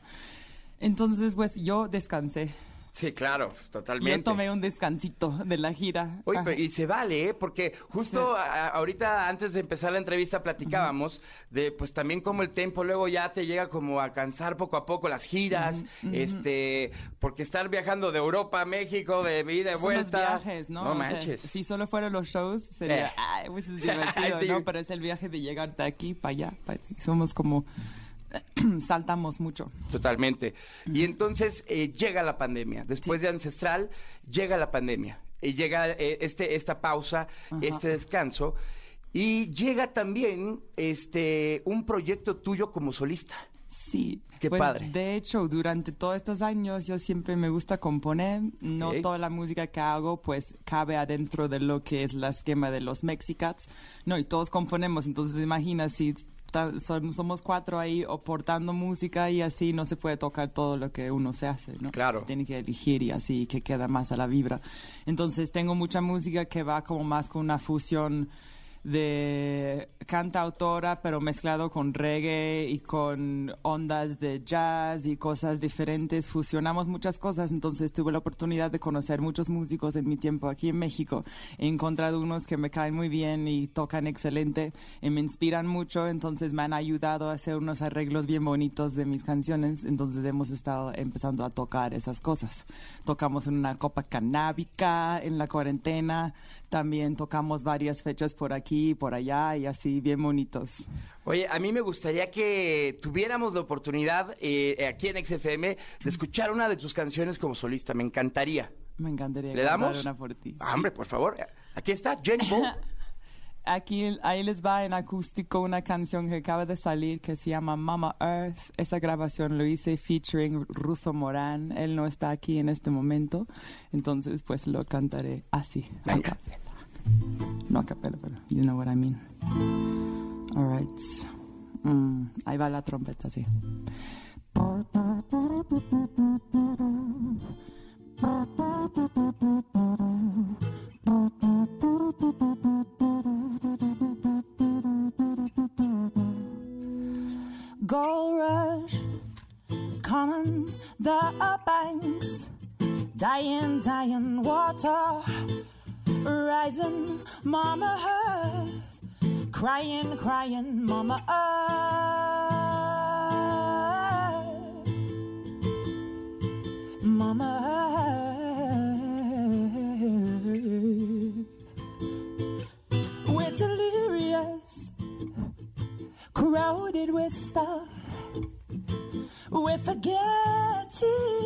Entonces, pues yo descansé. Sí, claro, Yo totalmente. tomé un descansito de la gira. Oye, pero- y se vale, ¿eh? Porque justo a- ahorita antes de empezar la entrevista platicábamos de pues también como el tiempo luego ya te llega como a cansar poco a poco las giras, este, porque estar viajando de Europa a México de ida y vuelta. los viajes, ¿no? No O sea, manches. si solo fueran los shows, sería, Eh. ay, pues es divertido, Sí. ¿no? Pero es el viaje de llegar de aquí para allá. somos como, saltamos mucho. Totalmente. Y entonces eh, llega la pandemia. Después de Ancestral, llega la pandemia. Y llega eh, este, esta pausa, Ajá. este descanso. Y llega también este un proyecto tuyo como solista. Sí. Qué Pues, padre. De hecho, durante todos estos años yo siempre me gusta componer. No Ok. toda la música que hago pues cabe adentro de lo que es la esquema de los Mexicats. No, y todos componemos. Entonces imagina si somos cuatro ahí aportando música y así no se puede tocar todo lo que uno se hace, ¿no? Claro. Se tiene que elegir y así que queda más a la vibra. Entonces tengo mucha música que va como más con una fusión de cantautora, pero mezclado con reggae y con ondas de jazz y cosas diferentes. Fusionamos muchas cosas, entonces tuve la oportunidad de conocer muchos músicos en mi tiempo aquí en México. He encontrado unos que me caen muy bien y tocan excelente y me inspiran mucho, entonces me han ayudado a hacer unos arreglos bien bonitos de mis canciones, entonces hemos estado empezando a tocar esas cosas. Tocamos en una copa canábica en la cuarentena, también tocamos varias fechas por aquí y por allá y así bien bonitos. Oye, a mí me gustaría que tuviéramos la oportunidad eh, aquí en XFM de escuchar una de tus canciones como solista. Me encantaría. Me encantaría ¿Le damos? una por ti. Ah, hombre, por favor. Aquí está Jenny. Aquí, ahí les va en acústico una canción que acaba de salir que se llama Mama Earth. Esa grabación lo hice featuring Russo Morán. Él no está aquí en este momento, entonces pues lo cantaré así. Venga. No a capela, pero you know what I mean. All right. Mm, ahí va la trompeta, sí. Gold rush, common the banks, dying, dying water, rising, mama earth, crying, crying, mama earth, mama earth. We're delirious crowded with stuff. We're forgetting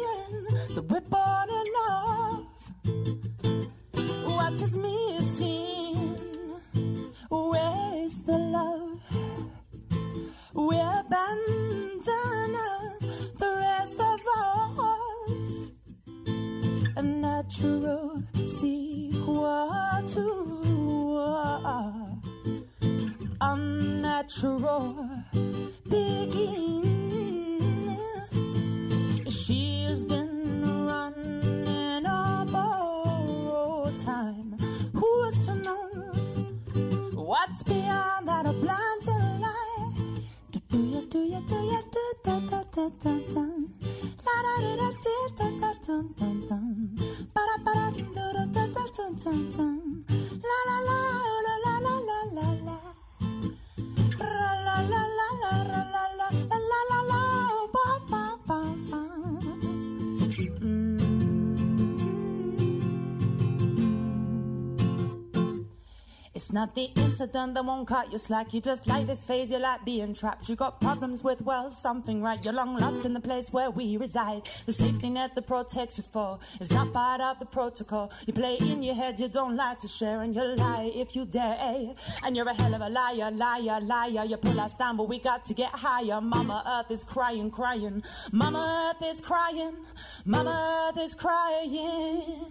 not the incident that won't cut you slack. You just like this phase, you like being trapped. You got problems with, well, something right. You're long lost in the place where we reside. The safety net that protects you for is not part of the protocol. You play in your head, you don't like to share, and you lie if you dare. And you're a hell of a liar, liar, liar. You pull us down, but we got to get higher. Mama Earth is crying, crying. Mama Earth is crying. Mama Earth is crying.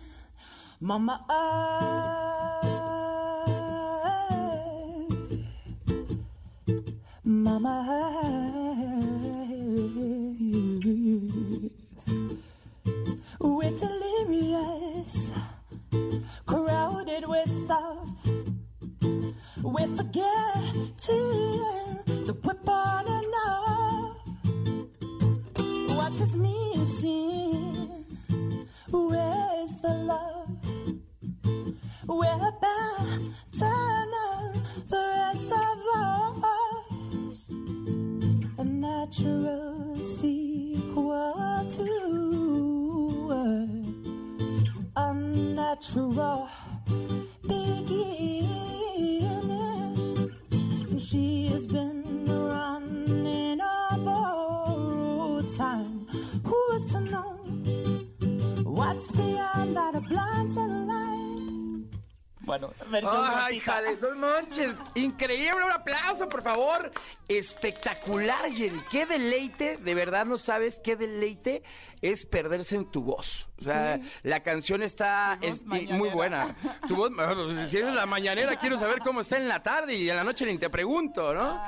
Mama Earth. Mama. We're delirious, crowded with stuff. We're forgetting that we're born enough. What is missing? Where's the love? Cortita. jale, no manches. Increíble, un aplauso, por favor. Espectacular, Jenny. Qué deleite, de verdad no sabes qué deleite es perderse en tu voz. O sea, Sí. la canción está es- muy buena. Tu voz, bueno, si es la mañanera, quiero saber cómo está en la tarde y en la noche ni te pregunto, ¿no?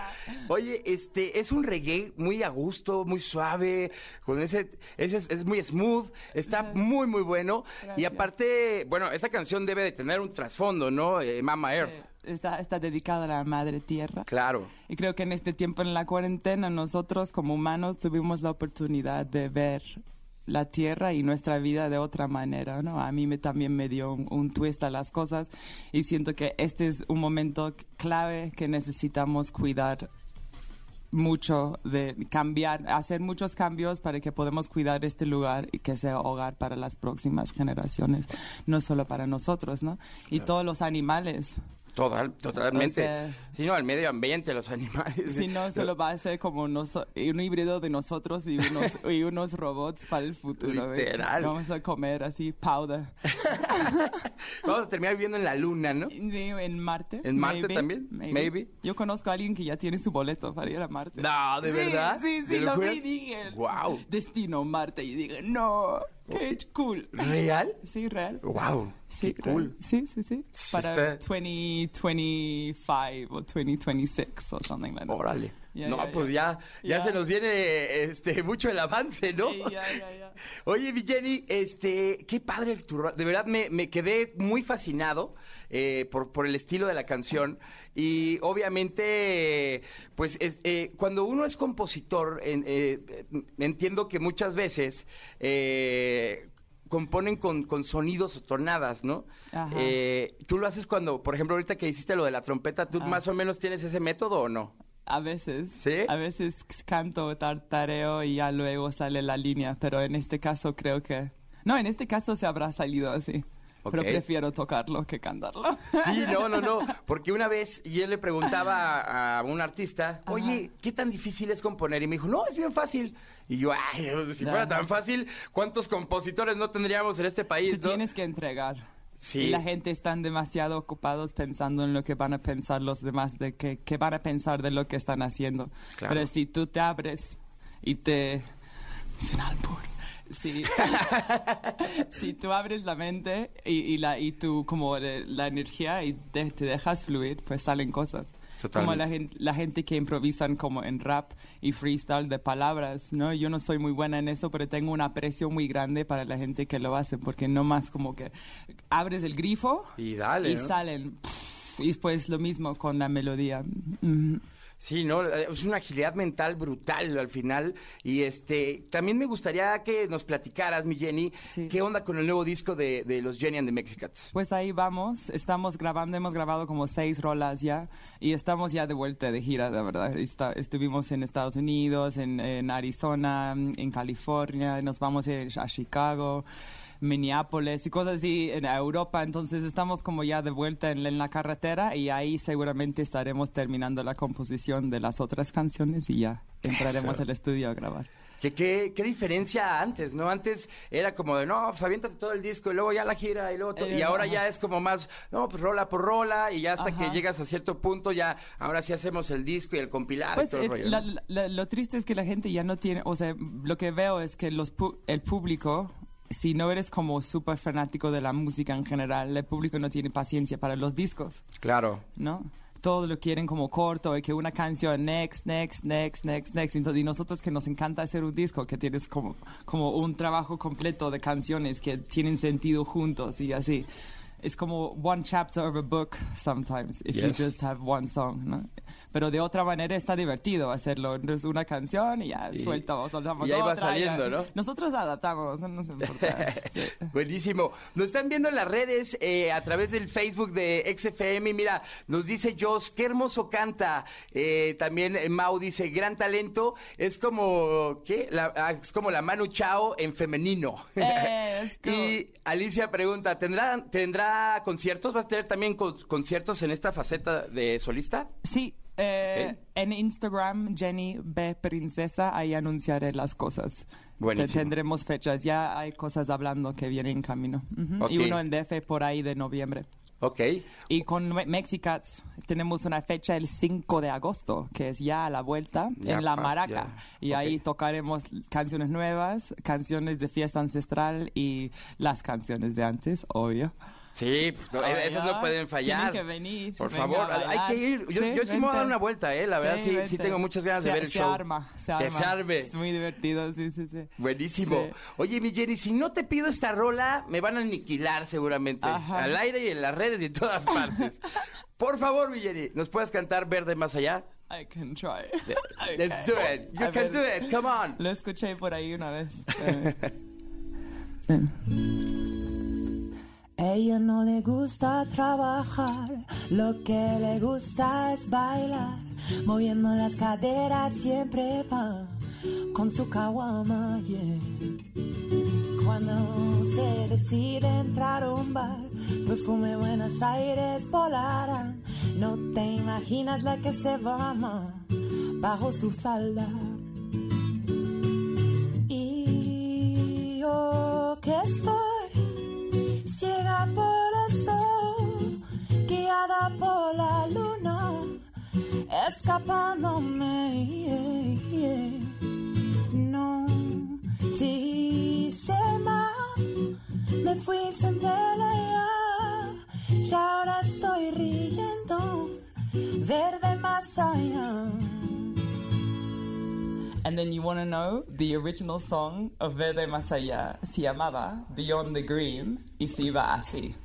Oye, este, es un reggae muy a gusto, muy suave, con ese, ese es, es muy smooth, está muy, muy bueno. Y aparte, bueno, esta canción debe de tener un trasfondo, ¿no? Eh, Mama Earth. Está, está dedicada a la madre tierra. Claro. Y creo que en este tiempo en la cuarentena nosotros como humanos tuvimos la oportunidad de ver la tierra y nuestra vida de otra manera, ¿no? A mí me, también me dio un, un twist a las cosas y siento que este es un momento clave que necesitamos cuidar mucho de cambiar, hacer muchos cambios para que podamos cuidar este lugar y que sea hogar para las próximas generaciones, no solo para nosotros, ¿no? Y todos los animales. Total, totalmente. O sea- sí, no, el medio ambiente, los animales. Si no, solo va a ser como noso- un híbrido de nosotros y unos, y unos robots para el futuro. ¿ves? Literal. Vamos a comer así powder. Vamos a terminar viviendo en la luna, ¿no? Sí, en Marte. ¿En Marte maybe, también? Maybe. Yo conozco a alguien que ya tiene su boleto para ir a Marte. No, ¿de Sí, verdad? Sí, ¿De sí, lo vi dije. Guau. Destino Marte. Y dije, no, qué cool. ¿Real? Sí, real. Wow. Sí, qué cool. real. Sí, sí, sí. Para Está- 2025 o 2026 o something like that. Órale. Ya, no, ya, pues ya, ya, Ya. se nos viene este mucho el avance, ¿no? Oye, mi Jenny, este, qué padre tu De verdad me, me quedé muy fascinado eh, por, por el estilo de la canción. Y obviamente, pues es- eh, cuando uno es compositor, eh, entiendo que muchas veces eh, componen con, con sonidos o tonadas, ¿no? Ajá. Tú lo haces cuando, por ejemplo, ahorita que hiciste lo de la trompeta, ¿tú Ah. más o menos tienes ese método o no? A veces. ¿Sí? A veces canto, tartareo y ya luego sale la línea, pero en este caso creo que... No, en este caso se habrá salido así. Pero Ok. prefiero tocarlo que cantarlo. Sí, no, no, no. Porque una vez yo le preguntaba a, un artista, oye, ¿qué tan difícil es componer? Y me dijo, no, es bien fácil. Y yo, ay, si fuera tan fácil, ¿cuántos compositores no tendríamos en este país? Te no? tienes que entregar. Sí. Y la gente están demasiado ocupados pensando en lo que van a pensar los demás, de que, que van a pensar de lo que están haciendo. Claro. Pero si tú te abres y te... Sin albur. Si, si tú abres la mente y, y la, y tú como de- la energía y te, te dejas fluir, pues salen cosas. Como la gente, la gente que improvisan como en rap y freestyle de palabras, ¿no? Yo no soy muy buena en eso, pero tengo un aprecio muy grande para la gente que lo hace, porque no más como que abres el grifo Y dale, y ¿no? salen. Y después lo mismo con la melodía. Mm. Sí, no, es una agilidad mental brutal al final. Y este, también me gustaría que nos platicaras, mi Jenny, qué onda con el nuevo disco de, de los Jenny and the Mexicats. Pues ahí vamos, estamos grabando, hemos grabado como seis rolas ya y estamos ya de vuelta de gira, de verdad. Está- estuvimos en Estados Unidos, en, en Arizona, en California, nos vamos a Chicago. Minneapolis y cosas así en Europa. Entonces estamos como ya de vuelta en, en la carretera y ahí seguramente estaremos terminando la composición de las otras canciones y ya entraremos Eso. al estudio a grabar. ¿Qué, qué, qué diferencia antes, ¿no? Antes era como de, no, pues aviéntate todo el disco y luego ya la gira y luego... to- Eh, y ahora ajá. ya es como más, no, pues rola por rola y ya hasta Ajá. que llegas a cierto punto ya, ahora sí hacemos el disco y el compilado Pues y todo el es- rollo, la- ¿no? la- lo triste es que la gente ya no tiene, o sea, lo que veo es que los pu- el público, si no eres como súper fanático de la música en general, el público no tiene paciencia para los discos, Claro. ¿no? Todo lo quieren como corto y que una canción next, next, next, next, next. Entonces, y nosotros que nos encanta hacer un disco que tienes como, como un trabajo completo de canciones que tienen sentido juntos y así. Es como one chapter of a book sometimes if you Yes. just have one song, ¿no? Pero de otra manera está divertido hacerlo. Es una canción y ya Y- suelto, soltamos y ahí va otra, saliendo, ya. ¿no? Nosotros adaptamos, no nos importa. Buenísimo. Nos están viendo en las redes eh, a través del Facebook de XFM. Mira, nos dice Jos, qué hermoso canta. Eh, también Mau dice, gran talento. Es como, ¿qué? La, ah, es como la Manu Chao en femenino. Cool. y Alicia pregunta, ¿tendrá, ¿tendrá conciertos? ¿Vas a tener también con- conciertos en esta faceta de solista? Sí, eh, en Instagram, Jenny B. Princesa, ahí anunciaré las cosas. Buenísimo. Te- Tendremos fechas, ya hay cosas hablando que vienen en camino. Y uno en DF por ahí de noviembre. Ok. Y con Me- Mexicats tenemos una fecha el 5 de agosto, que es ya a la vuelta, Ya en La Maraca. Y ahí tocaremos canciones nuevas, canciones de fiesta ancestral y las canciones de antes, obvio. Sí, pues no, Ay, esas no pueden fallar. tienen que venir, Por favor, hay que ir. Yo, Sí, yo sí me voy a dar una vuelta, ¿eh? La verdad, sí, sí, tengo muchas ganas de ver el se show. arma, se Que arma. se arme. Es muy divertido, sí, sí, sí. Buenísimo. Oye, mi Jenny, si no te pido esta rola, me van a aniquilar seguramente. Ajá. Al aire y en las redes y en todas partes. Por favor, mi Jenny, ¿nos puedes cantar Verde Más Allá? I can try. Let's do it. You A can ver, do it. Come on. Lo escuché por ahí una vez. Ella no le gusta trabajar, lo que le gusta es bailar, moviendo las caderas siempre va con su yeah. Cuando se decide entrar a un bar, perfume Buenos Aires volarán, no te imaginas la que se va bajo su falda. Y yo que estoy ciega por el sol, guiada por la luna, escapándome. No te hice mal, me fui sin pelear, y ahora estoy riendo, verde más allá. And then you want to know the original song of Verde Allá se llamaba Beyond the Green y se iba así.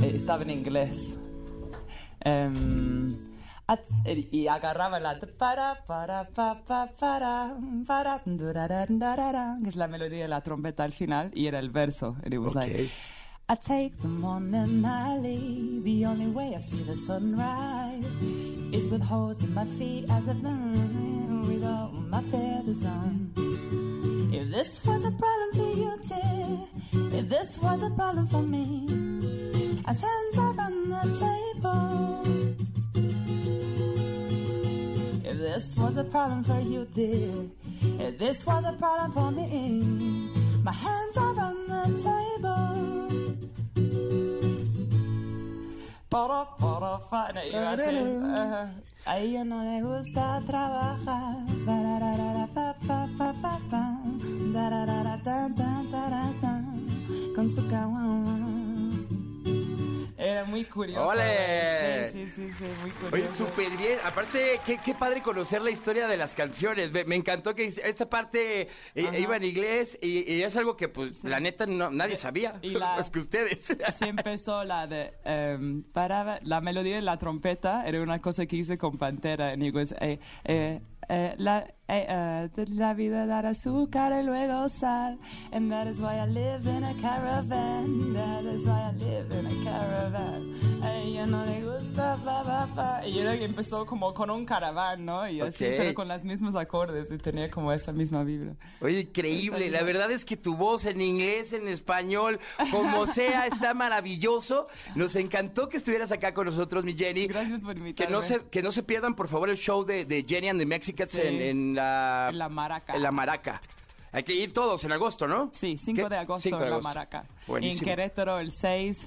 Eh, Estaba en inglés. Em, at- eh, y agarraba la para para pa pa para para durarararara, que es la melodía de la trompeta al final y era el verso. And it was like I take the morning I. The only way I see the sunrise is with holes in my feet as I've been my feathers on. If this was a problem to you, dear, if this was a problem for me, as hands are on the table. If this was a problem for you, dear, if this was a problem for me, my hands are on the table. para para para y iba así. A ella no le gusta trabajar. Con su. Era muy curioso. ¡Ole! Sí, sí, sí, sí, muy Oye, curioso. súper bien. Aparte, qué, qué padre conocer la historia de las canciones. Me, me encantó que esta parte eh, iba en inglés y, y es algo que, pues, la neta, no, nadie sabía. Y la- Más que ustedes. Sí empezó la de para la melodía de la trompeta era una cosa que hice con Pantera was, eh, eh, eh, la, eh, de la vida dar azúcar y luego sal and that is why I live in a caravan that is why I live in a caravan a ella no le gusta pa, pa, Maranatha. Y era, empezó como con un caraván, ¿no? Y así, pero con los mismos acordes y tenía como esa misma vibra. Oye, increíble. La verdad es que tu voz en inglés, en español, como sea, está maravilloso. Nos encantó que estuvieras acá con nosotros, mi Jenny. Gracias por invitarme. Que no se, que no se pierdan, por favor, el show de, de Jenny and the Mexicans Sí. en, en la... En la Maraca. En la Maraca. Hay que ir todos en agosto, ¿no? Sí, 5 de agosto 5 de en la agosto. Maraca. Y en Buenísimo. Querétaro el 6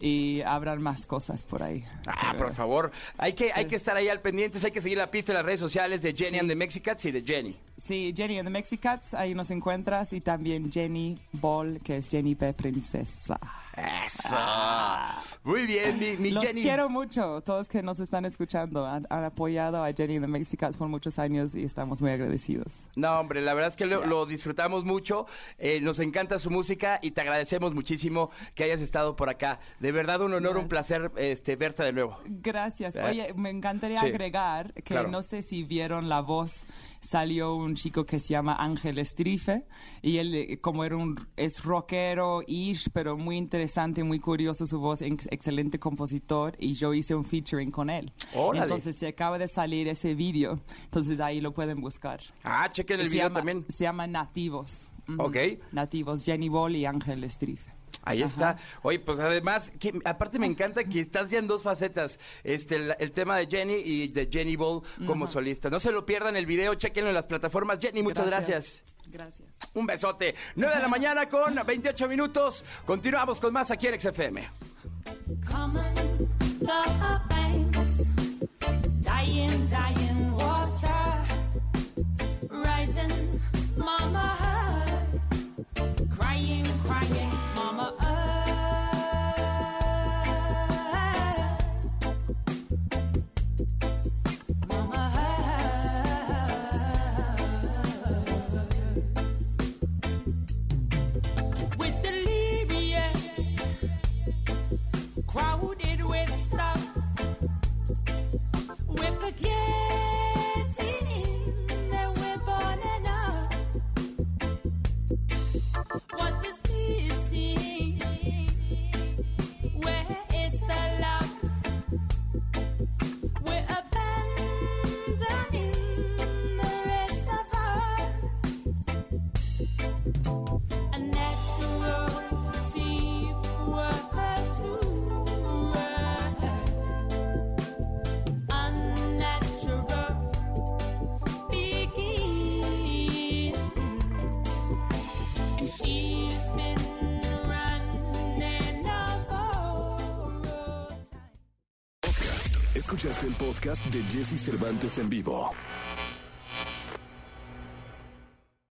y habrán más cosas por ahí. Ah, por favor. Hay que, hay que estar ahí al pendientes, hay que seguir la pista en las redes sociales de Jenny Sí. and the Mexicans y de Jenny. Sí, Jenny and the Mexicats, ahí nos encuentras. Y también Jenny Ball, que es Jenny P. Princesa. Eso. Muy bien, mi, mi Los Jenny. quiero mucho, todos que nos están escuchando. Han, han apoyado a Jenny and the Mexicats por muchos años y estamos muy agradecidos. No, hombre, la verdad es que lo, lo disfrutamos mucho, eh, nos encanta su música y te agradecemos muchísimo que hayas estado por acá. De verdad, un honor, un placer este, verte de nuevo. Gracias. Eh, Oye, me encantaría sí. agregar que Claro. no sé si vieron la voz. Salió un chico que se llama Ángel Estrife y él eh, como era un es rockero ish, pero muy interesante, muy curioso su voz, ex- excelente compositor y yo hice un featuring con él. Órale. Entonces se acaba de salir ese video, entonces ahí lo pueden buscar. Ah, chequen el Se video llama- también. Se llama Nativos. Ujú. Ok. Nativos, Jenny Ball y Ángel Estrife. Ahí está. Oye, pues además, que, aparte me encanta que estás ya en dos facetas. Este, el, el tema de Jenny y de Jenny Ball como solista. No se lo pierdan el video, chequenlo en las plataformas. Jenny, muchas gracias. Gracias. Un besote. 9 de la mañana con 28 minutos. Continuamos con más aquí en XFM. Common the de Jesse Cervantes en vivo.